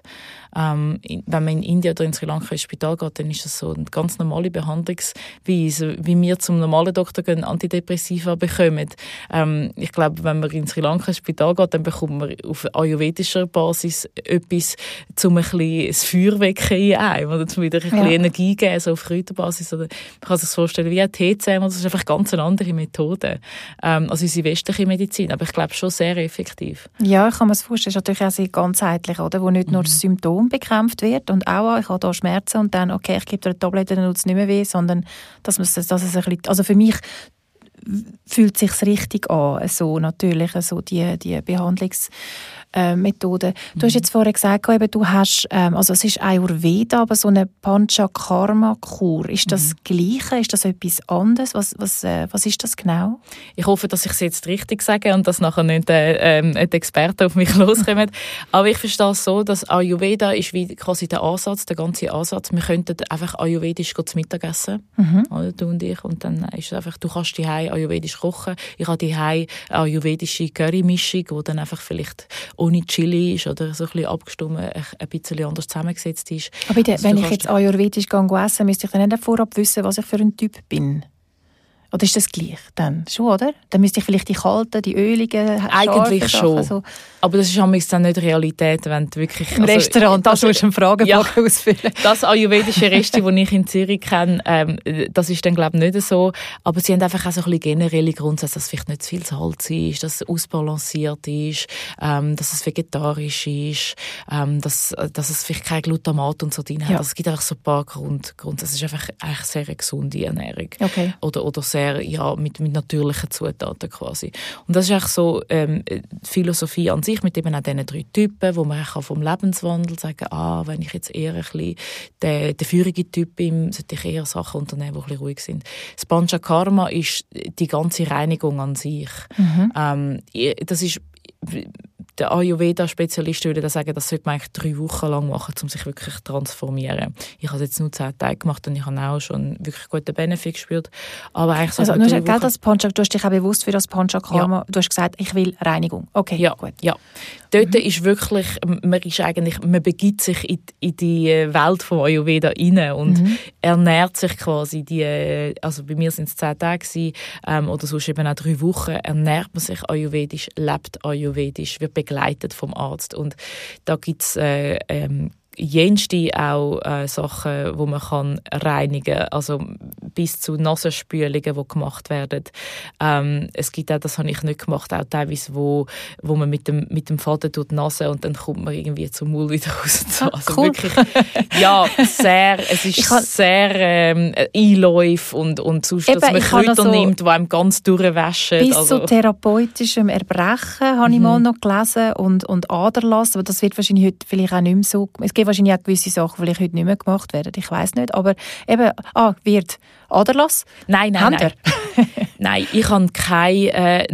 Ähm, wenn man in Indien oder in Sri Lanka ins Spital geht, dann ist das so eine ganz normale Behandlungsweise, wie wir zum normalen Doktor gehen, Antidepressiva bekommen. Ähm, ich glaube, wenn man in Sri Lanka ins Spital geht, dann bekommt man auf ayurvedischer Basis etwas, um ein bisschen das Feuer wecken in einem, oder wieder ein bisschen ja. Energie geben, so auf Kräuterbasis. Oder man kann sich vorstellen wie ein TCM, das ist einfach ganz eine andere Methode ähm, als unsere westliche Medizin, aber ich glaube schon sehr effektiv. Ja, ich kann mir das vorstellen, das ist natürlich auch sehr ganzheitlich, oder? wo nicht nur das mhm. Symptom bekämpft wird und auch, ich habe da Schmerzen und dann, okay, ich gebe dir eine Tablette, dann tut es nicht mehr weh, sondern dass, man, dass es ein bisschen, also für mich fühlt sich richtig an, so natürlich, so die, die Behandlungs äh, Methode. Du hast mhm. jetzt vorher gesagt, eben, du hast, ähm, also es ist Ayurveda, aber so eine Panchakarma-Kur. Ist das mhm. Gleiche? Ist das etwas anderes? Was, was, äh, was ist das genau? Ich hoffe, dass ich es jetzt richtig sage und dass nachher nicht äh, ähm, die Experten auf mich loskommen. aber ich verstehe es so, dass Ayurveda ist wie quasi der Ansatz, der ganze Ansatz. Wir könnten einfach ayurvedisch zu Mittag essen, mhm. oder, du und ich, und dann ist es einfach, du kannst die ayurvedisch kochen. Ich habe die ayurvedische Curry-Mischung, wo dann einfach vielleicht ohne Chili ist oder so ein bisschen abgestimmt, ein bisschen anders zusammengesetzt ist. Aber bitte, also wenn ich jetzt ayurvedisch essen müsste ich dann nicht vorab wissen, was ich für ein Typ bin? Oder ist das gleich dann? Schon, oder? Dann müsste ich vielleicht die kalten, die öligen, Eigentlich schon. Also, aber das ist dann nicht Realität, wenn du wirklich... Im also, Restaurant, das musst du einen Fragebogen ja, ausfüllen. Das ayurvedische Reste, das ich in Zürich kenne, ähm, das ist dann glaube ich nicht so. Aber sie haben einfach auch so ein bisschen generelle Grundsätze, dass vielleicht nicht zu viel Salz ist, dass es ausbalanciert ist, ähm, dass es vegetarisch ist, ähm, dass, dass es vielleicht kein Glutamat und so drin hat. Ja. Also es gibt einfach so ein paar Grund, Grundsätze. Es ist einfach eigentlich sehr eine gesunde Ernährung. Okay. Oder, oder sehr sehr ja, mit, mit natürlichen Zutaten quasi. Und das ist eigentlich so ähm, die Philosophie an sich mit eben auch diesen drei Typen, wo man auch vom Lebenswandel sagen ah, wenn ich jetzt eher ein bisschen der, der feurige Typ bin, sollte ich eher Sachen unternehmen, die ein bisschen ruhig sind. Das Panchakarma ist die ganze Reinigung an sich. Mhm. Ähm, das ist der Ayurveda-Spezialist würde sagen, das sollte man eigentlich drei Wochen lang machen, um sich wirklich zu transformieren. Ich habe es jetzt nur zehn Tage gemacht und ich habe auch schon wirklich guten Benefit gespürt. Aber eigentlich also, nur, gell, das Panchak, du hast dich auch bewusst für das Panchakarma, ja. du hast gesagt, ich will Reinigung. Okay, ja, gut. Ja. Dort mhm. ist wirklich, man ist eigentlich, man begibt sich in, in die Welt von Ayurveda rein und mhm. ernährt sich quasi die, also bei mir sind es zehn Tage gewesen, ähm, oder sonst eben auch drei Wochen, ernährt man sich ayurvedisch, lebt ayurvedisch, wird begleitet vom Arzt. Und da gibt's äh, ähm, jenste auch äh, Sachen, wo man kann reinigen kann, also bis zu Nasenspülungen, die gemacht werden. Ähm, es gibt auch, das habe ich nicht gemacht, auch teilweise, wo, wo man mit dem, mit dem Faden tut Nase und dann kommt man irgendwie zum Mund wieder raus. Ah, also cool. wirklich, ja, sehr, es ist kann, sehr ähm, Einläuf und, und sonst, eben, dass man Kräuter also, nimmt, die einem ganz durchwaschen. Bis also. zu therapeutischem Erbrechen habe ich mhm. mal noch gelesen und, und Aderlass, aber das wird wahrscheinlich heute vielleicht auch nicht mehr so, es gibt wahrscheinlich auch gewisse Sachen, die vielleicht heute nicht mehr gemacht werden, ich weiß nicht, aber eben, ah, wird Aderlass? Nein, nein, nein. Nein, ich habe keinen äh,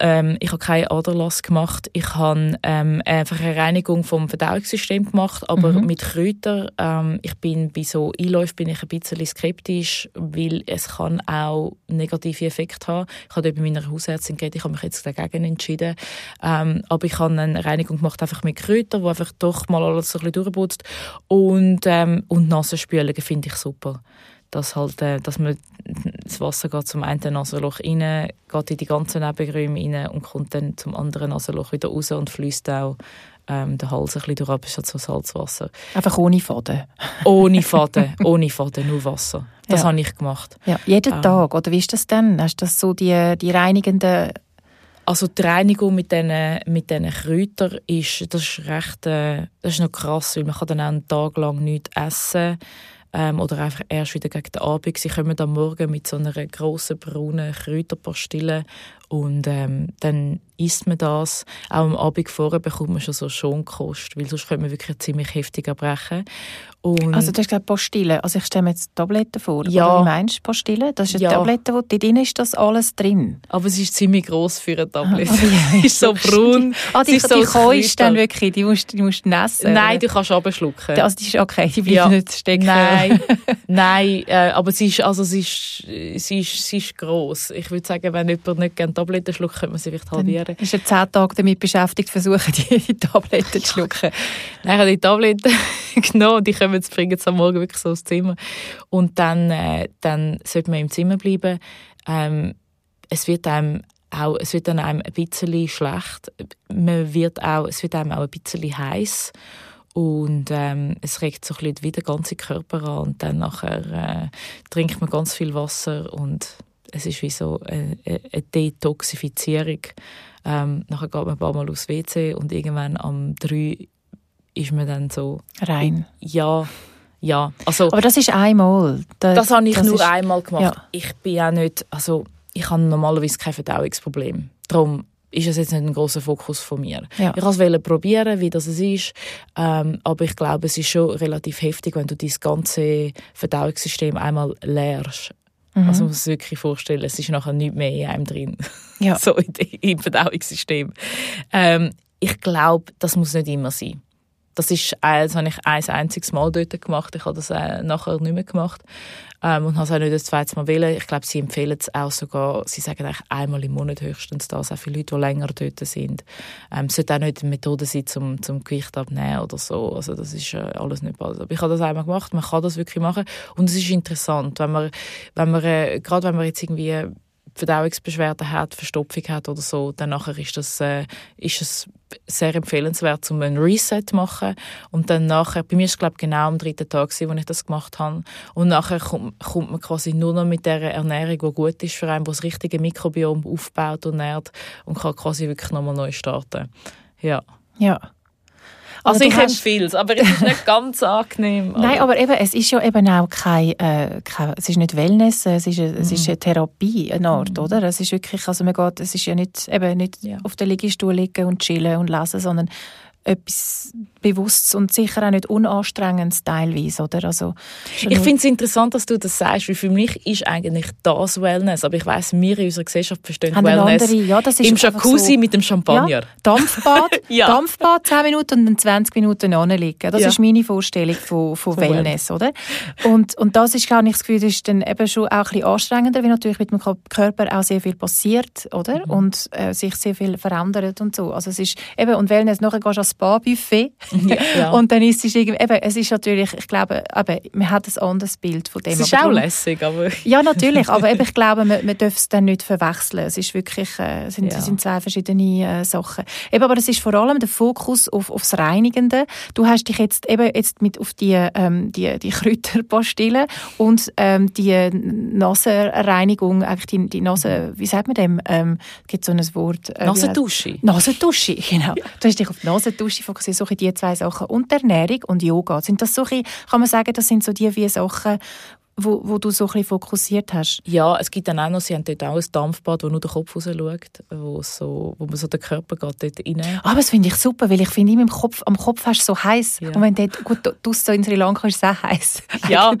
ähm, ich keinen Aderlass gemacht. Ich habe ähm, einfach eine Reinigung vom Verdauungssystem gemacht, aber mhm. mit Kräutern. Ähm, ich bin bei so Einläufen bin ich ein bisschen skeptisch, weil es kann auch negative Effekte haben. Ich habe bei meiner Hausärztin geredet, ich habe mich jetzt dagegen entschieden. Ähm, aber ich habe eine Reinigung gemacht einfach mit Kräutern, wo einfach doch mal alles so ein bisschen durchputzt. Und, ähm, und Nasenspülungen finde ich super dass, halt, äh, dass man das Wasser geht zum einen Nasenloch rein, geht in die ganzen Nebenräume rein und kommt dann zum anderen Nasenloch wieder raus und fließt auch ähm, den Hals ein bisschen durch, aber so Salzwasser. Einfach ohne Faden? ohne Faden, ohne Faden, nur Wasser. Das ja. habe ich gemacht. Ja, jeden ähm, Tag, oder wie ist das denn? Hast du das so die, die reinigenden also die Reinigung mit diesen, mit Kräutern ist, das ist recht äh, das ist noch krass, weil man kann dann auch einen Tag lang nichts essen kann ähm, oder einfach erst wieder gegen den Abend. Sie kommen am Morgen mit so einer grossen braunen Kräuterpastille und ähm, dann isst man das. Auch am Abend vorher bekommt man schon so Schonkost, weil sonst könnte man wirklich ziemlich heftig erbrechen. Und also du hast gesagt Pastille. Also ich stelle mir jetzt Tabletten vor. Ja. Oder wie meinst du Pastille? Das ist eine ja. Tablette, wo drin ist das alles drin? Aber es ist ziemlich groß für eine Tablette. Ah, es ist so braun. ah, die, die so ist dann wirklich, die musst, die musst nassen? Nein, oder? du kannst abschlucken. Also die ist okay, die bleibt ja. nicht stecken. Nein, Nein äh, aber sie ist, also sie ist, sie ist, sie ist gross. Ich würde sagen, wenn jemand nicht gerne Tabletten schluckt, könnte man sie vielleicht halbieren. Dann ist er zehn Tage damit beschäftigt, versuchen, die Tabletten zu schlucken. Nein, ich habe die Tabletten genommen, die kommen jetzt, bringen am Morgen wirklich so ins Zimmer. Und dann, äh, dann sollte man im Zimmer bleiben. Ähm, es wird einem auch, es wird dann einem ein bisschen schlecht. Man wird auch, es wird einem auch ein bisschen heiß und ähm, es regt so ein bisschen wieder den ganzen Körper an und dann nachher äh, trinkt man ganz viel Wasser und es ist wie so eine, eine Detoxifizierung. Ähm, nachher geht man ein paar Mal aufs WC und irgendwann am 3 ist man dann so... Rein? Ja, ja. Also, Aber das ist einmal? Das, das habe ich das nur ist, einmal gemacht. Ja. Ich bin auch nicht... Also, ich habe normalerweise kein Verdauungsproblem. Darum ist es jetzt nicht ein großer Fokus von mir. Ja. Ich wollte es probieren, wie das ist, ähm, aber ich glaube, es ist schon relativ heftig, wenn du dein ganze Verdauungssystem einmal leerst. Mhm. Also man muss sich wirklich vorstellen, es ist nachher nicht mehr in einem drin, ja. so im Verdauungssystem. Ähm, ich glaube, das muss nicht immer sein. Das ist, das habe ich ein einziges Mal dort gemacht. Ich habe das äh, nachher nicht mehr gemacht ähm, und habe es auch nicht das zweite Mal wählen. Ich glaube, sie empfehlen es auch sogar, sie sagen eigentlich einmal im Monat höchstens das, auch für Leute, die länger dort sind. Ähm, es sollte auch nicht eine Methode sein, zum, zum Gewicht abnehmen oder so. Also das ist äh, alles nicht bald. Aber ich habe das einmal gemacht, man kann das wirklich machen und es ist interessant, wenn man, wenn man äh, gerade wenn man jetzt irgendwie Verdauungsbeschwerden hat, Verstopfung hat oder so, dann nachher ist das äh, ist es sehr empfehlenswert, um einen Reset zu machen und dann nachher, bei mir ist es glaube genau am dritten Tag, wo ich das gemacht habe und nachher kommt, kommt man quasi nur noch mit der Ernährung, die gut ist für einen, wo das richtige Mikrobiom aufbaut und nährt und kann quasi wirklich nochmal neu starten. Ja. Ja. Also ich empfehle es, aber es ist nicht ganz angenehm. Nein, aber eben, es ist ja eben auch kein, äh, kein es ist nicht Wellness, es ist, eine, es ist eine Therapie, eine Art, mm. oder? Es ist wirklich, also man geht, es ist ja nicht, eben nicht ja. auf der Liegestuhl liegen und chillen und lesen, sondern etwas Bewusstes und sicher auch nicht unanstrengendes teilweise, oder? Also, ich finde es interessant, dass du das sagst, weil für mich ist eigentlich das Wellness, aber ich weiß, wir in unserer Gesellschaft verstehen Haben Wellness andere, ja, das ist im Jacuzzi so, mit dem Champagner. Ja, Dampfbad, ja. Dampfbad 10 Minuten und dann 20 Minuten anliegen. Das ja. ist meine Vorstellung von, von, von Wellness, oder? Und, und das ist, glaube ich, das Gefühl, das ist dann eben schon auch ein bisschen anstrengender, weil natürlich mit dem Körper auch sehr viel passiert, oder? Mhm. Und äh, sich sehr viel verändert und so. Also es ist eben, und Wellness, nachher gehst du ans Spa-Buffet ja. und dann ist es irgendwie, eben, es ist natürlich, ich glaube, eben, man hat ein anderes Bild von dem. Es ist aber auch darum, lässig, aber... Ja, natürlich, aber eben, ich glaube, man, man darf es dann nicht verwechseln. Es ist wirklich, äh, sind, ja. sind zwei verschiedene äh, Sachen. Eben, aber es ist vor allem der Fokus auf, aufs Reinigende. Du hast dich jetzt eben jetzt mit auf die, ähm, die, die Kräuterpastille und ähm, die Nasenreinigung, eigentlich die, die Nase, wie sagt man dem? Ähm, gibt so ein Wort? Äh, Nasendusche. Nasendusche, genau. Du hast dich auf die Nasendusche fokussiert, so die zwei Sachen. Und Ernährung und Yoga. Sind das so, kann man sagen, das sind so die vier Sachen, wo, wo du so ein fokussiert hast? Ja, es gibt dann auch noch, sie haben dort auch ein Dampfbad, wo nur der Kopf raus schaut, wo, so, wo man so den Körper geht dort rein. Aber das finde ich super, weil ich finde, im Kopf, am Kopf hast du so heiß ja. und wenn dort, gut, du so in Sri Lanka ist es auch heiß. Ja,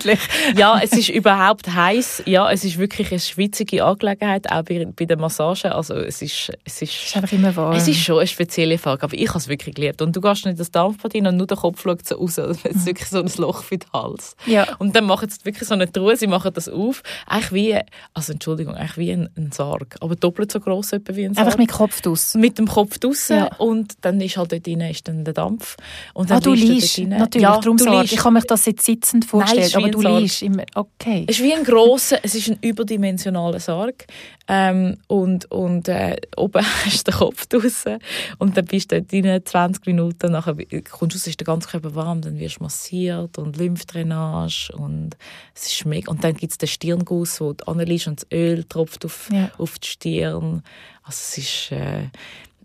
ja, es ist überhaupt heiß. Ja, es ist wirklich eine schwitzige Angelegenheit, auch bei, bei der Massage. Also es ist, es ist, es ist einfach immer warm. Es ist schon eine spezielle Frage, aber ich habe es wirklich geliebt. Und du gehst nicht das Dampfbad rein und nur der Kopf schaut so raus. Es ist wirklich so ein Loch für den Hals. Ja. Und dann machen sie wirklich so eine Truhe, sie machen das auf, eigentlich wie, also Entschuldigung, eigentlich wie ein, ein Sarg, aber doppelt so groß wie ein Sarg. Einfach mit dem Kopf draus? Mit dem Kopf draussen ja. und dann ist halt dort drin ist dann der Dampf. Und dann ah, du liest, natürlich, ja, darum Sarg. Ich kann mich das jetzt sitzend vorstellen, Nein, aber du liest immer, okay. Es ist wie ein grosser, es ist ein überdimensionaler Sarg ähm, und, und äh, oben hast du den Kopf draussen und dann bist du dort drin 20 Minuten, nachher kommst du raus, ist der ganze Körper warm, dann wirst du massiert und Lymphdrainage und es ist mega. Und dann gibt es den Stirnguss, wo du anliegst und das Öl tropft auf, ja. auf die Stirn. Also es ist... Äh,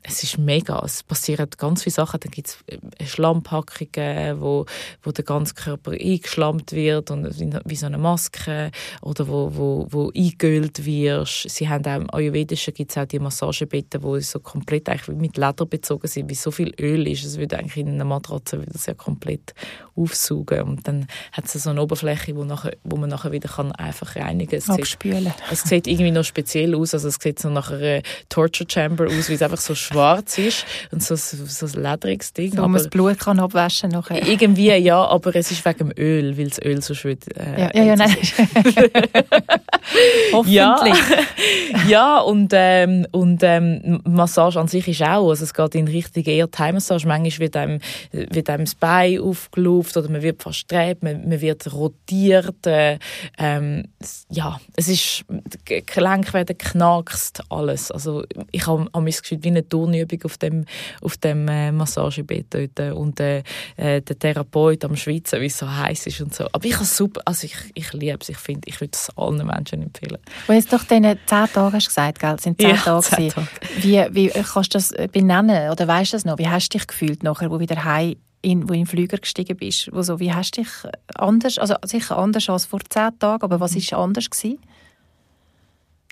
es ist mega. Es passieren ganz viele Sachen. Dann gibt es äh, Schlammpackungen, wo, wo der ganze Körper eingeschlammt wird und wie so eine Maske oder wo, wo, wo eingeölt wirst. Sie haben auch im Ayurvedischen gibt es auch die Massagebetten, wo so komplett eigentlich mit Leder bezogen sind, wie so viel Öl ist. Es würde eigentlich in einer Matratze wieder sehr komplett aufsaugen und dann hat es so eine Oberfläche, wo, nachher, wo man nachher wieder kann einfach reinigen kann. Abspülen. Es sieht irgendwie noch speziell aus, also es sieht so nach einer Torture Chamber aus, wie es einfach so schwarz ist und so, so, so ein ledriges Ding. So, wo man das Blut kann abwaschen nachher. Irgendwie ja, aber es ist wegen dem Öl, weil das Öl so schön äh, ja, ja, ja, nein. Hoffentlich. Ja, ja und, ähm, und ähm, Massage an sich ist auch, also es geht in Richtung eher Thai-Massage. Manchmal wird einem, wird einem das Bein aufgelaufen oder man wird verstrebt, man, man wird rotiert. Äh, ähm, ja, es ist, Gelenke werden knackst, alles. Also ich habe hab das Gefühl, wie eine Turnübung auf dem, auf dem äh, Massagebett dort und äh, äh, der Therapeut am Schwitzen, wie es so heiß ist und so. Aber ich habe super, also ich, ich liebe es, ich finde, ich würde es allen Menschen empfehlen. Du hast doch diese zehn Tage hast gesagt, gell? sind zehn ja, Tage, zehn Tage. Wie, wie kannst du das benennen oder weißt du das noch? Wie hast du dich gefühlt nachher, wo wieder heim in, wo in den Flüger gestiegen bist? Wo so, wie hast du dich anders, also sicher anders als vor zehn Tagen, aber was war anders gewesen?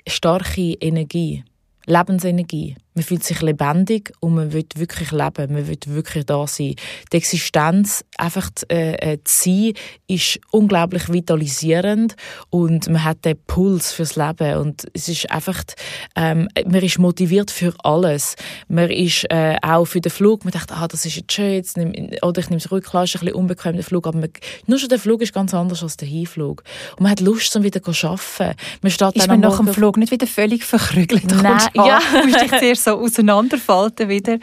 Starke Energie, Lebensenergie man fühlt sich lebendig und man will wirklich leben, man will wirklich da sein. Die Existenz, einfach äh, äh, zu sein, ist unglaublich vitalisierend und man hat den Puls fürs Leben und es ist einfach, ähm, man ist motiviert für alles. Man ist äh, auch für den Flug, man denkt, ah, das ist jetzt schön, jetzt nehm, oder ich nehme es ruhig, klar ist ein bisschen unbequem der Flug, aber man, nur schon der Flug ist ganz anders als der Hinflug. Und man hat Lust, um wieder zu arbeiten. Man steht ist man nach dem Flug nicht wieder völlig verkrügelt? Nein, ja. Du so auseinanderfalten wieder.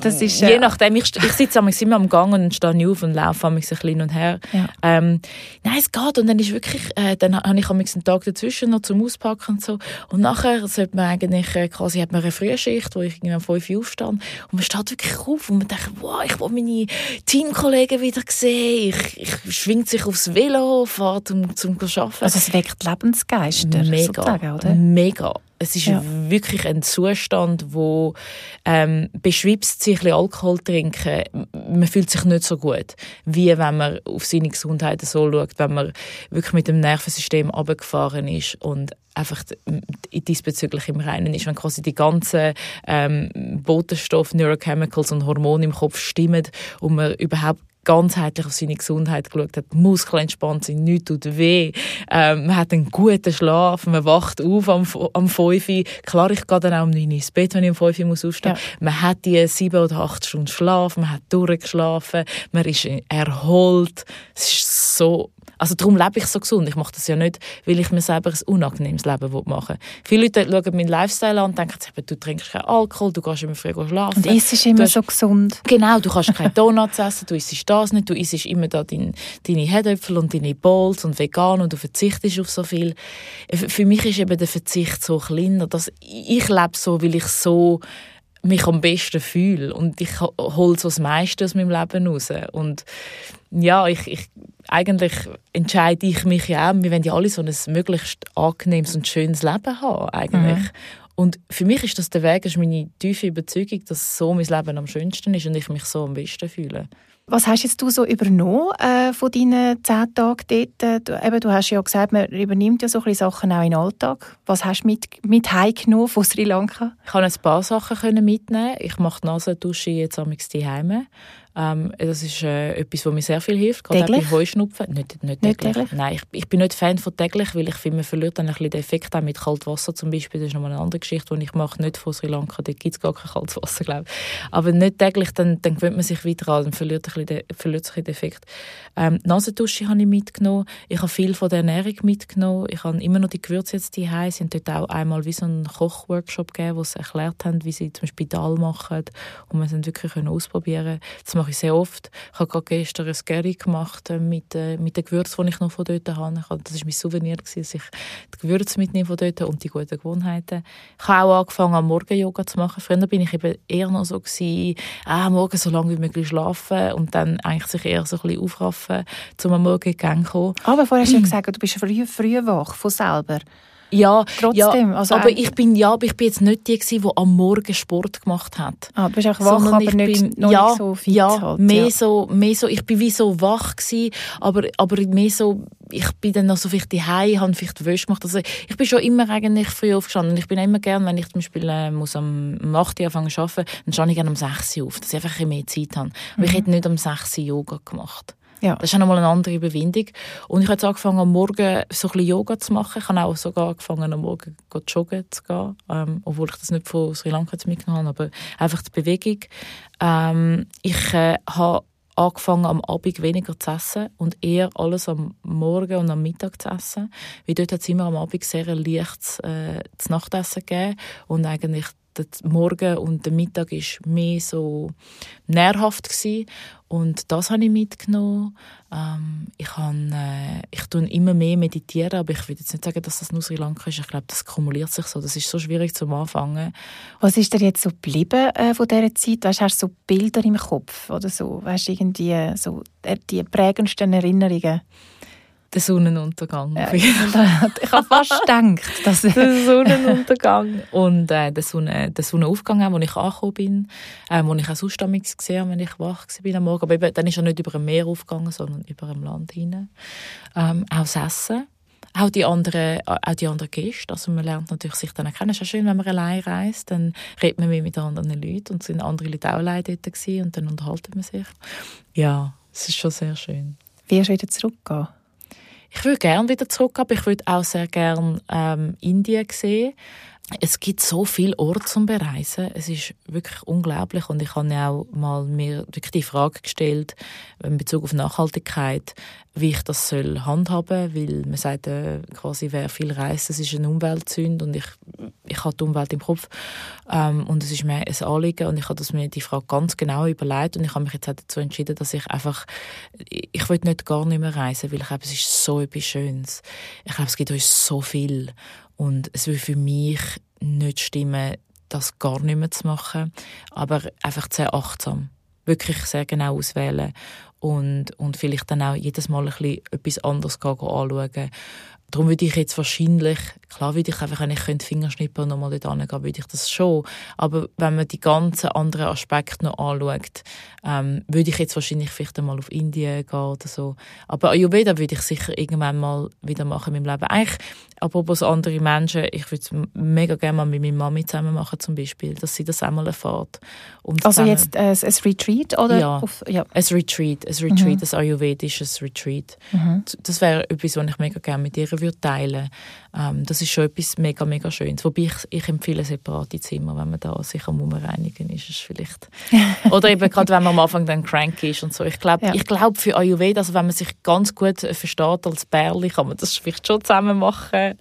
Das ist, äh, Je nachdem, ich, ich sitze immer am Gang und stehe nie auf und laufe ein bisschen hin und her. Ja. Ähm, nein, es geht. Und dann ist wirklich, äh, dann habe ich einen Tag dazwischen noch zum Auspacken und so. Und nachher sollte man eigentlich, äh, quasi, hat man eine Frühschicht, wo ich irgendwie um 5 Uhr aufstehe. Und man steht wirklich auf und man denkt, wow, ich will meine Teamkollegen wieder sehen. Ich, ich schwingt sich aufs Velo, fahrt zum, zum Arbeiten. Also es weckt Lebensgeister, Mega. Oder? Mega. Es ist ja. wirklich ein Zustand, wo ähm, beschwipst sich ein Alkohol trinken, man fühlt sich nicht so gut, wie wenn man auf seine Gesundheit so schaut, wenn man wirklich mit dem Nervensystem abgefahren ist und einfach diesbezüglich im Reinen ist, wenn quasi die ganzen ähm, Botenstoffe, Neurochemicals und Hormone im Kopf stimmen und man überhaupt ganzheitlich auf seine Gesundheit geschaut hat, Muskeln entspannt sind, nichts tut weh, ähm, man hat einen guten Schlaf, man wacht auf am, am 5 Uhr. Klar, ich gehe dann auch um 9 Uhr ins Bett, wenn ich um 5 Uhr muss aufstehen muss. Ja. Man hat die sieben oder acht Stunden Schlaf, man hat durchgeschlafen, man ist erholt. Es ist so also darum lebe ich so gesund. Ich mache das ja nicht, weil ich mir selber ein unangenehmes Leben machen will. Viele Leute schauen meinen Lifestyle an und denken, du trinkst keinen Alkohol, du gehst immer früh schlafen. Und isst immer hast, so gesund. Genau, du kannst keine Donuts essen, du isst das nicht, du isst immer da dein, deine Herdöpfel und deine Bowls und vegan und du verzichtest auf so viel. Für mich ist eben der Verzicht so kleiner, dass ich lebe so, weil ich so mich am besten fühle und ich hole so das meiste aus meinem Leben raus und ja, ich, ich eigentlich entscheide ich mich ja auch, wir wollen ja alle so ein möglichst angenehmes und schönes Leben haben eigentlich. Mhm. Und für mich ist das der Weg, ist meine tiefe Überzeugung, dass so mein Leben am schönsten ist und ich mich so am besten fühle. Was hast jetzt du so übernommen äh, von deinen zehn Tagen dort? Du, eben, du hast ja gesagt, man übernimmt ja so ein Sachen auch in den Alltag. Was hast du mit, mit heimgenommen von Sri Lanka? Ich konnte ein paar Sachen mitnehmen. Ich mache die Nasendusche jetzt am daheim. Ähm, das ist äh, etwas, was mir sehr viel hilft, gerade täglich? bei Heuschnupfen. Nicht, nicht, Nicht täglich. täglich? Nein, ich, ich bin nicht Fan von täglich, weil ich finde, man verliert dann ein bisschen den Effekt auch mit kaltem Wasser zum Beispiel. Das ist nochmal eine andere Geschichte, die ich mache, nicht von Sri Lanka. Dort gibt es gar kein kaltes Wasser, glaube ich. Aber nicht täglich, dann, dann gewöhnt man sich weiter an, dann verliert, ein bisschen den, verliert sich den Effekt. Ähm, die Nasendusche habe ich mitgenommen. Ich habe viel von der Ernährung mitgenommen. Ich habe immer noch die Gewürze jetzt daheim. Sie haben dort auch einmal wie so einen Kochworkshop gegeben, wo sie erklärt haben, wie sie zum Beispiel Dal machen und man es dann wirklich können ausprobieren Das mache ich sehr oft. Ich habe gerade gestern ein Curry gemacht äh, mit, äh, mit den Gewürzen, die ich noch von dort habe. Das war mein Souvenir, gewesen, dass ich die Gewürze mitnehme von dort und die guten Gewohnheiten. Ich habe auch angefangen, am Morgen Yoga zu machen. Früher bin ich eben eher noch so gewesen, ah, morgen so lange wie möglich schlafen und dann eigentlich sich eher so ein bisschen aufraffen, um am Morgen zu kommen. Aber vorher hast du ja gesagt, du bist früh, früh wach von selber. Ja, Trotzdem, ja, also aber ich bin ja, aber ich bin jetzt nicht die gewesen, die am Morgen Sport gemacht hat. Ah, du bist auch wach, aber ich nicht, bin, noch ja, nicht so fit. ja, halt, mehr ja. so, mehr so, ich bin wie so wach gewesen, aber, aber mehr so, ich bin dann noch so vielleicht daheim, habe vielleicht Wäsche gemacht. Also ich bin schon immer eigentlich früh aufgestanden. Ich bin immer gern, wenn ich zum Beispiel äh, muss am um 8 Uhr anfangen zu arbeiten, dann stehe ich gerne um 6 Uhr auf, dass ich einfach ein mehr Zeit habe. Aber ich hätte nicht um 6 Uhr Yoga gemacht. Ja. Das ist auch nochmal eine andere Überwindung. Und ich habe jetzt angefangen, am Morgen so ein bisschen Yoga zu machen. Ich habe auch sogar angefangen, am Morgen joggen zu gehen. Ähm, obwohl ich das nicht von Sri Lanka mitgenommen habe, aber einfach die Bewegung. Ähm, ich äh, habe angefangen, am Abend weniger zu essen und eher alles am Morgen und am Mittag zu essen. Weil dort hat es immer am Abend sehr ein leichtes äh, Nachtessen gegeben und eigentlich der Morgen und der Mittag ist mehr so nährhaft gewesen. und das habe ich mitgenommen. Ähm, ich, habe, äh, ich tue immer mehr meditieren, aber ich würde jetzt nicht sagen, dass das nur Sri Lanka ist. Ich glaube, das kumuliert sich so. Das ist so schwierig zum Anfangen. Was ist dir jetzt so geblieben äh, von dieser Zeit? Weißt, hast du so Bilder im Kopf oder so? Weißt, irgendwie äh, so äh, die prägendsten Erinnerungen? Der Sonnenuntergang. Ja, ich habe fast gedacht, dass... der Sonnenuntergang und äh, der, Sonne, der Sonnenaufgang, auch, wo ich angekommen bin, äh, wo ich auch sonst gesehen habe, wenn ich wach war am Morgen. Aber eben, dann ist er nicht über ein Meer aufgegangen, sondern über ein Land hinein. Ähm, auch das Essen. Auch die, anderen, auch die anderen Gäste. Also man lernt natürlich sich dann kennen. Es ist auch schön, wenn man allein reist. Dann redet man mehr mit anderen Leuten. Und sind andere Leute auch allein dort gewesen, und dann unterhalten man sich. Ja, es ist schon sehr schön. Wirst du wieder zurückgehen? Ich würde gerne wieder zurück, aber ich würde auch sehr gerne ähm, Indien sehen. Es gibt so viele Orte zum Bereisen. Es ist wirklich unglaublich und ich habe ja auch mal mir wirklich die Frage gestellt in Bezug auf Nachhaltigkeit, wie ich das soll handhaben, weil man sagt äh, quasi, wer viel reist, das ist eine Umweltsünde und ich ich habe die Umwelt im Kopf ähm, und es ist mir ein Anliegen und ich habe das mir die Frage ganz genau überlegt und ich habe mich jetzt auch dazu entschieden, dass ich einfach ich ich will nicht gar nicht mehr reisen, weil ich glaube, es ist so etwas Schönes. Ich glaube, es gibt uns so viel und es würde für mich nicht stimmen, das gar nicht mehr zu machen, aber einfach sehr achtsam, wirklich sehr genau auswählen und, und vielleicht dann auch jedes Mal ein bisschen etwas anderes anschauen. Darum würde ich jetzt wahrscheinlich, klar würde ich einfach, wenn ich könnte, Fingerschnippen und nochmal dort hingehen, würde ich das schon. Aber wenn man die ganzen anderen Aspekte noch anschaut, ähm, würde ich jetzt wahrscheinlich vielleicht einmal auf Indien gehen oder so. Aber Ayurveda würde ich sicher irgendwann mal wieder machen in meinem Leben. Eigentlich, apropos andere Menschen, ich würde es mega gerne mal mit meiner Mami zusammen machen zum Beispiel, dass sie das einmal erfährt. Und Also zusammen- jetzt äh, ein Retreat oder? Ja. Auf, ja. ein Retreat, ein Retreat, ein ayurvedisches Retreat. Das wäre etwas, was ich mega gerne mit ihr würde teilen ähm, Das ist schon etwas mega, mega Schönes. Wobei ich, ich empfehle separate Zimmer, wenn man da sich am Umreinigen ist, ist vielleicht. Oder eben gerade, wenn man am Anfang dann cranky ist und so. Ich glaube, Ja. ich glaube für Ayurveda, also wenn man sich ganz gut äh, versteht als Bärli, kann man das vielleicht schon zusammen machen.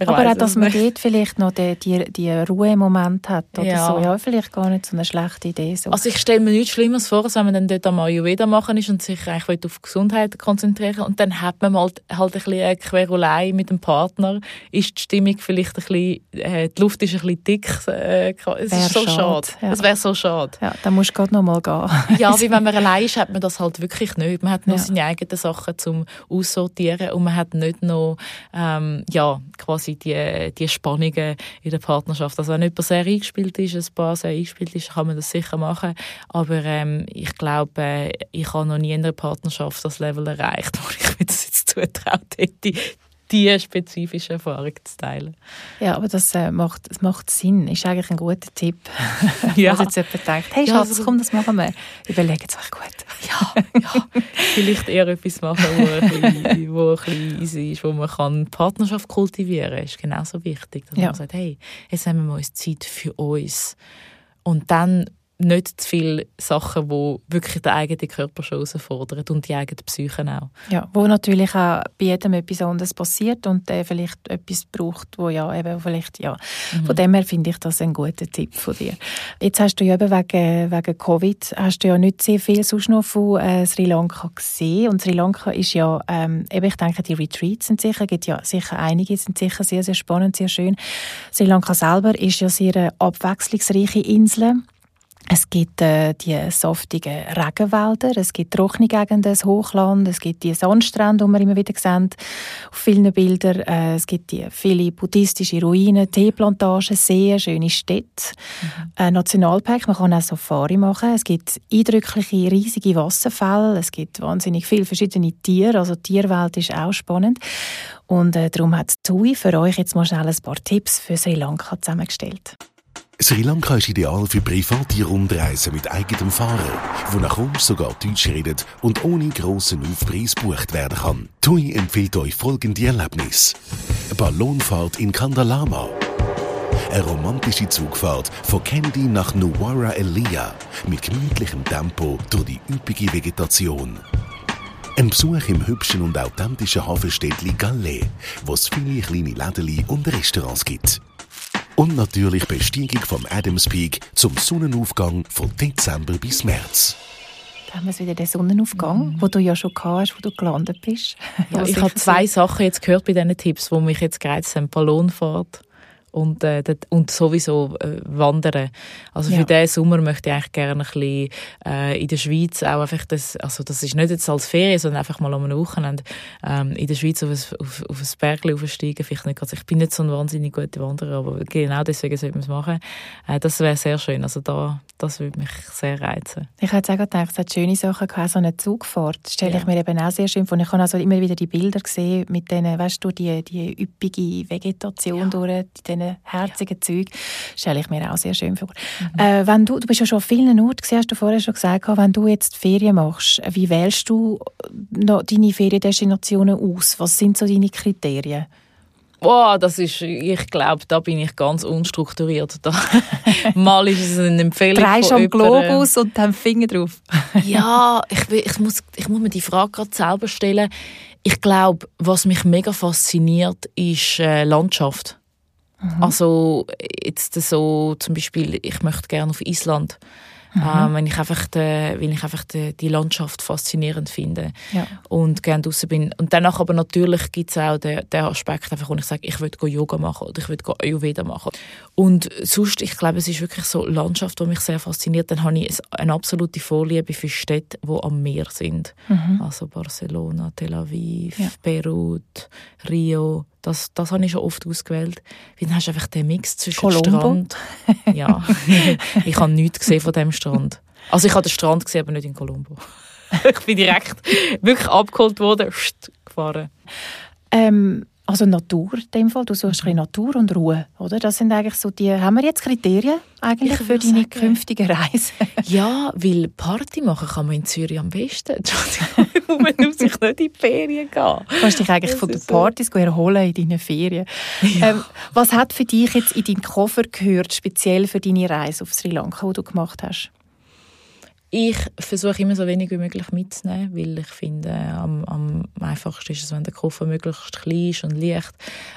Ich Aber auch, dass man nicht. dort vielleicht noch die, die, die Ruhemoment hat oder Ja. so. Ja, vielleicht gar nicht so eine schlechte Idee. So. Also ich stelle mir nichts Schlimmeres vor, als wenn man dann dort am Ayurveda machen ist und sich eigentlich auf Gesundheit konzentrieren und dann hat man halt, halt ein bisschen eine Querulei mit dem Partner, ist die Stimmung vielleicht ein bisschen, äh, die Luft ist ein bisschen dick. Äh, es Wär ist so schade, schade. ja. Es wäre so schade. ja, dann musst du gerade noch mal gehen. Ja, wie wenn man allein ist, hat man das halt wirklich nicht. Man hat nur Ja. seine eigenen Sachen zum Aussortieren und man hat nicht noch, ähm, ja, quasi sind die, die Spannungen in der Partnerschaft. Also wenn jemand sehr eingespielt ist, ein Paar sehr eingespielt ist, kann man das sicher machen. Aber ähm, ich glaube, äh, ich habe noch nie in einer Partnerschaft das Level erreicht, wo ich mir das jetzt zutraut hätte, diese spezifische Erfahrung zu teilen. Ja, aber das äh, macht, das macht Sinn. Ist eigentlich ein guter Tipp. ja. Was jetzt jemand denkt, hey Schatz, ja, also, komm, das machen wir. Überlegt es euch gut. Ja, ja. Vielleicht eher etwas machen, wo ein bisschen, wo ein bisschen easy ist, wo man kann Partnerschaft kultivieren kann. ist genauso wichtig. Dass ja. man sagt, hey, jetzt haben wir uns Zeit für uns. Und dann nicht zu viele Sachen, die wirklich den eigenen Körper schon herausfordern und die eigene Psyche auch. Ja, wo natürlich auch bei jedem etwas anderes passiert und der vielleicht etwas braucht, wo ja eben vielleicht, ja. Mhm. Von dem her finde ich das ein guter Tipp von dir. Jetzt hast du ja eben wegen, wegen Covid, hast du ja nicht sehr viel sonst noch von äh, Sri Lanka gesehen und Sri Lanka ist ja, ähm, eben ich denke, die Retreats sind sicher, gibt ja sicher einige, sind sicher sehr, sehr spannend, sehr schön. Sri Lanka selber ist ja sehr eine abwechslungsreiche Insel es gibt äh, die saftigen Regenwälder, es gibt trockene Gegenden, das Hochland, es gibt die Sandstrände, die wir immer wieder sehen auf vielen Bildern. Äh, es gibt die viele buddhistische Ruinen, Teeplantagen, sehr schöne Städte, mhm. äh, Nationalpark, man kann auch Safari machen. Es gibt eindrückliche, riesige Wasserfälle, es gibt wahnsinnig viele verschiedene Tiere, also die Tierwelt ist auch spannend. Und äh, darum hat TUI für euch jetzt mal schnell ein paar Tipps für Sri Lanka zusammengestellt. Sri Lanka ist ideal für private Rundreisen mit eigenem Fahrer, wo nach Wunsch sogar Deutsch redet und ohne grossen Aufpreis bucht werden kann. TUI empfiehlt euch folgende Erlebnis. Ballonfahrt in Kandalama. Eine romantische Zugfahrt von Kandy nach Nuwara Elia mit gemütlichem Tempo durch die üppige Vegetation. Ein Besuch im hübschen und authentischen Hafenstädtli Galle, wo es viele kleine Läden und Restaurants gibt. Und natürlich Besteigung vom Adams Peak zum Sonnenaufgang von Dezember bis März. Da haben wir wieder den Sonnenaufgang, mhm. wo du ja schon gehabt hast, wo du gelandet bist. Ja, ich habe zwei Sachen jetzt gehört bei diesen Tipps, die mich jetzt gereizt haben. Ballonfahrt und, äh, und sowieso äh, wandern. Also für ja. diesen Sommer möchte ich eigentlich gerne ein bisschen äh, in der Schweiz auch einfach das, also das ist nicht jetzt als Ferien, sondern einfach mal um ein Wochenende ähm, in der Schweiz auf ein, auf, auf ein Berg aufsteigen. Vielleicht nicht ganz, ich bin nicht so ein wahnsinnig guter Wanderer, aber genau deswegen sollte man es machen. Äh, das wäre sehr schön. Also da, das würde mich sehr reizen. Ich hätte auch gedacht, es hat schöne Sachen gehabt, so eine Zugfahrt. Das stelle ja. ich mir eben auch sehr schön vor. Ich habe also immer wieder die Bilder gesehen mit denen, weißt du, die, die üppige Vegetation ja. durch, diesen herzigen ja. Zeug. Stelle ich mir auch sehr schön vor. Mhm. Äh, wenn du, du bist ja schon an vielen Orten gesehen, hast du vorher schon gesagt, wenn du jetzt Ferien machst, wie wählst du noch deine Feriendestinationen aus? Was sind so deine Kriterien? Boah, das ist, ich glaube, da bin ich ganz unstrukturiert. Da, mal ist es eine Empfehlung Drehst am Globus und dann Finger drauf. ja, ich, ich, muss, ich muss mir die Frage gerade selber stellen. Ich glaube, was mich mega fasziniert, ist äh, Landschaft. Mhm. Also jetzt so zum Beispiel, ich möchte gerne auf Island. Mhm. Ähm, wenn ich einfach, de, wenn ich einfach de, die Landschaft faszinierend finde ja. und gerne draußen bin. Und danach aber natürlich gibt es auch den, den Aspekt, einfach, wo ich sage, ich will Yoga machen oder ich will Ayurveda machen. Und sonst, ich glaube, es ist wirklich so Landschaft, die mich sehr fasziniert. Dann habe ich eine absolute Vorliebe für Städte, die am Meer sind. Mhm. Also Barcelona, Tel Aviv, ja. Beirut, Rio, das, das habe ich schon oft ausgewählt. Weil dann hast du einfach den Mix zwischen Colombo. Strand. Ja, ich habe nichts gesehen von dem Strand. Also ich habe den Strand gesehen, aber nicht in Colombo. ich bin direkt wirklich abgeholt worden, gefahren. Ähm, also Natur in dem Fall, du suchst mhm. Natur und Ruhe, oder? Das sind eigentlich so die, haben wir jetzt Kriterien eigentlich ich für deine sagen, künftige Reise? ja, weil Party machen kann man in Zürich am besten. man muss sich nicht in die Ferien gehen. Du kannst dich eigentlich das von den Partys so. erholen in deinen Ferien. Ja. Ähm, was hat für dich jetzt in deinen Koffer gehört, speziell für deine Reise auf Sri Lanka, die du gemacht hast? Ich versuche immer so wenig wie möglich mitzunehmen, weil ich finde, am, am einfachsten ist es, wenn der Koffer möglichst klein ist und leicht.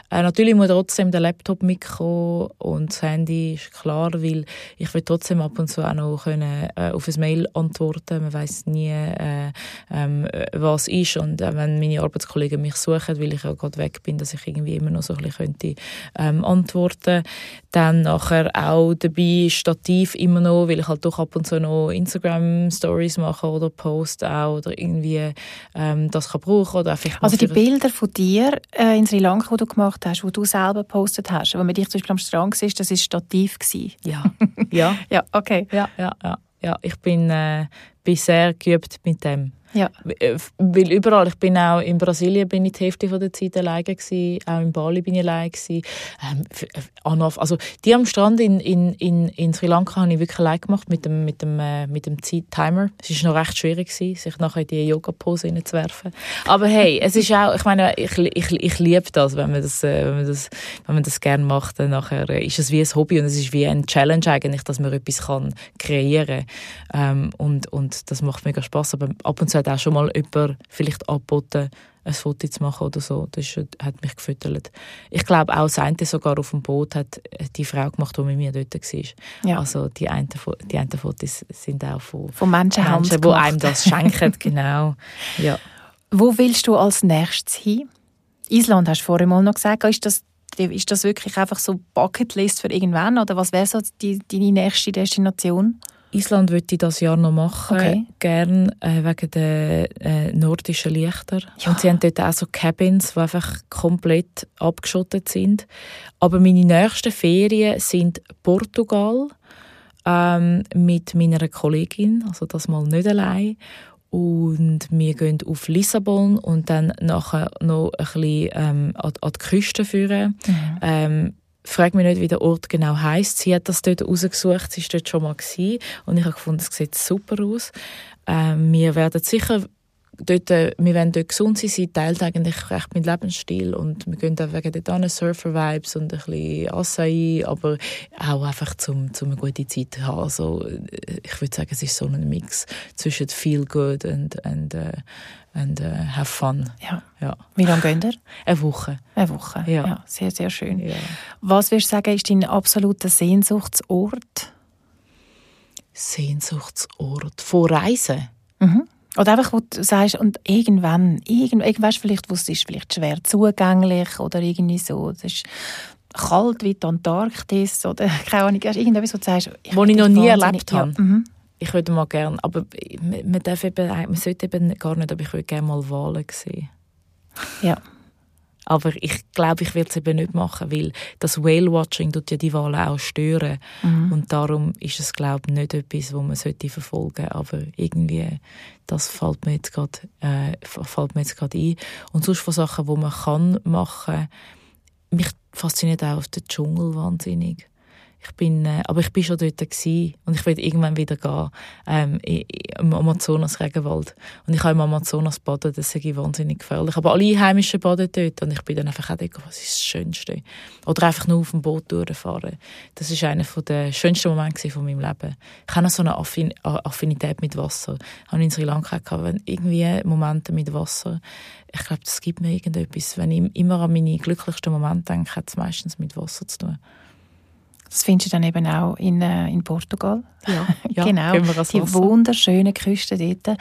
Äh, natürlich muss trotzdem der Laptop mitkommen und das Handy ist klar, weil ich will trotzdem ab und zu auch noch können, äh, auf ein Mail antworten. Man weiß nie, äh, ähm, was ist und äh, wenn meine Arbeitskollegen mich suchen, weil ich ja gerade weg bin, dass ich irgendwie immer noch so ein bisschen könnte ähm, antworten. Dann nachher auch dabei Stativ immer noch, weil ich halt doch ab und zu noch Instagram Instagram-Stories machen oder Posts auch oder irgendwie ähm, das kann brauchen oder einfach Also die Bilder von dir äh, in Sri Lanka, die du gemacht hast, die du selber gepostet hast, wo man dich zum Beispiel am Strand siehst, das war Stativ. Gewesen. Ja. ja. ja, okay. Ja, ja, ja. ja. Ich bin, äh, bin sehr geübt mit dem. Ja. Äh, weil überall, ich bin auch in Brasilien bin ich die Hälfte von der Zeit alleine gewesen, auch in Bali bin ich alleine gewesen. Ähm, äh, also die am Strand in, in, in, in Sri Lanka habe ich wirklich allein gemacht mit dem, mit dem, äh, mit dem Zeittimer. Es war noch recht schwierig gewesen, sich nachher in die Yoga-Pose reinzuwerfen. Aber hey, es ist auch, ich meine, ich, ich, ich liebe das, wenn man das, äh, wenn man das, wenn man das gerne macht, dann nachher äh, ist es wie ein Hobby und es ist wie ein Challenge eigentlich, dass man etwas kann kreieren kann. Ähm, und, und das macht mega Spaß. Aber ab und zu hat auch schon mal jemand vielleicht angeboten, ein Foto zu machen oder so. Das hat mich gefüttert. Ich glaube, auch das eine sogar auf dem Boot hat die Frau gemacht, die mit mir dort war. Ja. Also die einen, die einen Fotos sind auch von, von Menschen, Menschen die einem das schenken. genau. Ja. Wo willst du als nächstes hin? Island hast du vorhin mal noch gesagt. Ist das, ist das wirklich einfach so Bucketlist für irgendwann? Oder was wäre so die, deine nächste Destination? Island würde ich das Jahr noch machen, okay. gern äh, wegen der äh, nordischen Lichter. Ja. Und sie haben dort auch so Cabins, die einfach komplett abgeschottet sind. Aber meine nächsten Ferien sind Portugal ähm, mit meiner Kollegin, also das mal nicht allein. Und wir gehen auf Lissabon und dann nachher noch ein bisschen ähm, an, an die Küste führen. Mhm. Ähm, frage mich nicht, wie der Ort genau heißt. Sie hat das dort rausgesucht, sie war dort schon mal gewesen, und ich habe gefunden, es sieht super aus. Ähm, wir werden sicher dort, äh, wir werden dort gesund sein, sie teilt eigentlich recht mit Lebensstil und wir gehen dann wegen dort Surfer-Vibes und ein bisschen Acai, aber auch einfach zum eine gute Zeit zu haben. Also, ich würde sagen, es ist so ein Mix zwischen feel good und, und uh, and uh, have fun. Ja. ja. Wie lange gehen ihr? Eine Woche. Eine Woche, ja. ja sehr, sehr schön. Ja. Was würdest du sagen, ist dein absoluter Sehnsuchtsort? Sehnsuchtsort? Von Reisen? Mhm. Oder einfach, wo du sagst, und irgendwann, irgend, weißt, vielleicht, wo es ist vielleicht schwer zugänglich oder irgendwie so, es ist kalt wie die Antarktis oder keine Ahnung, irgendetwas, wo du sagst... Ich wo ich noch nie erlebt habe. Ja. Mhm. Ich würde mal gerne, aber man, darf eben, man sollte eben gar nicht, aber ich würde gerne mal Wahlen sehen. Ja. Aber ich glaube, ich werde es eben nicht machen, weil das Whale-Watching tut ja die Wahlen auch stören. Mhm. Und darum ist es, glaube ich, nicht etwas, was man sollte verfolgen sollte. Aber irgendwie, das fällt mir jetzt gerade äh, fällt mir jetzt gerade ein. Und sonst von Sachen, die man kann machen, mich fasziniert auch der Dschungel wahnsinnig. Ich bin, äh, aber ich bin schon dort gewesen, und ich will irgendwann wieder gehen ähm, im Amazonas-Regenwald. Und ich habe im Amazonas baden, das ist wahnsinnig gefährlich. Aber alle Einheimischen baden dort und ich bin dann einfach auch dort, was ist das Schönste? Oder einfach nur auf dem Boot durchfahren. Das ist einer der schönsten Momente von meinem Leben. Ich habe noch so eine Affin Affinität mit Wasser. Ich habe in Sri Lanka gehabt, wenn irgendwie Momente mit Wasser. Ich glaube, das gibt mir irgendetwas. Wenn ich immer an meine glücklichsten Momente denke, hat es meistens mit Wasser zu tun. Das findest du dann eben auch in, äh, in Portugal. Ja, ja genau. Die wunderschönen Küsten dort.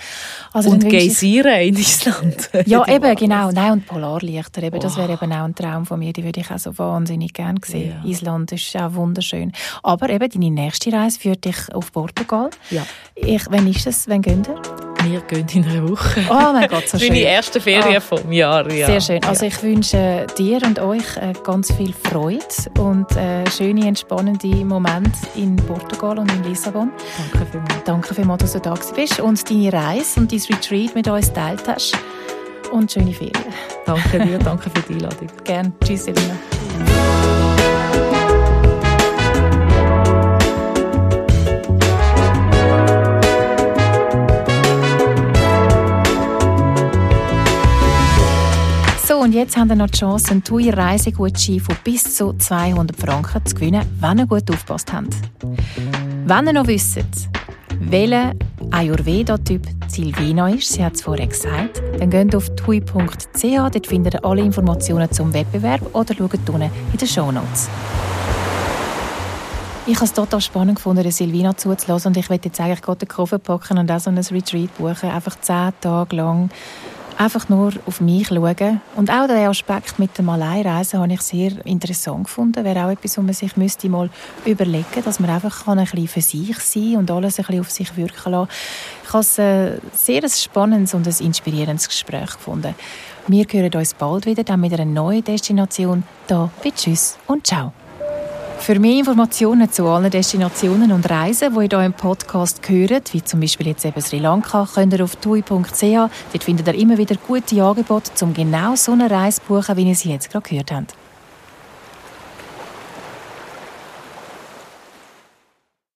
Also und Geysire in Island. ja, eben, genau. Nein, und Polarlichter. Eben, oh. Das wäre eben auch ein Traum von mir. Die würde ich auch so wahnsinnig gerne sehen. Ja. Island ist auch wunderschön. Aber eben, deine nächste Reise führt dich auf Portugal. Ja. Ich, wann ist das? Wann gehen ihr? Wir gehen in einer Woche. Oh mein Gott, so schön. Meine erste Ferien oh. vom Jahr. Ja. Sehr schön. Also ich wünsche dir und euch äh, ganz viel Freude und äh, schöne, entspannende Momente in Portugal und in Lissabon. Danke vielmals. Danke vielmals, dass du da bist und deine Reise und dein Retreat mit uns geteilt hast. Und schöne Ferien. Danke dir, danke für die Einladung. Gerne. Tschüss, Elina. Und jetzt haben ihr noch die Chance, einen TUI Reisegutschein von bis zu 200 Franken zu gewinnen, wenn ihr gut aufgepasst habt. Wenn ihr noch wisst, welcher Ayurveda-Typ Silvina ist, sie hat es vorher gesagt, dann geht auf tui.ch, dort findet ihr alle Informationen zum Wettbewerb oder schaut unten in den Shownotes. Ich habe es total spannend gefunden, Silvina zuzulassen und ich werde jetzt eigentlich gerade den Koffer packen und auch so ein Retreat buchen, einfach zehn Tage lang einfach nur auf mich schauen. Und auch den Aspekt mit dem Alleinreisen habe ich sehr interessant gefunden. Wäre auch etwas, wo man sich müsste mal überlegen müsste, dass man einfach ein bisschen für sich sein und alles ein bisschen auf sich wirken lassen Ich habe es ein sehr spannendes und ein inspirierendes Gespräch gefunden. Wir hören uns bald wieder dann mit einer neuen Destination. Da bei Tschüss und Ciao. Für mehr Informationen zu allen Destinationen und Reisen, die ihr hier im Podcast hört, wie zum Beispiel jetzt eben Sri Lanka, könnt ihr auf tui.ch. Dort findet ihr immer wieder gute Angebote, um genau so eine Reise zu buchen, wie ihr sie jetzt gerade gehört habt.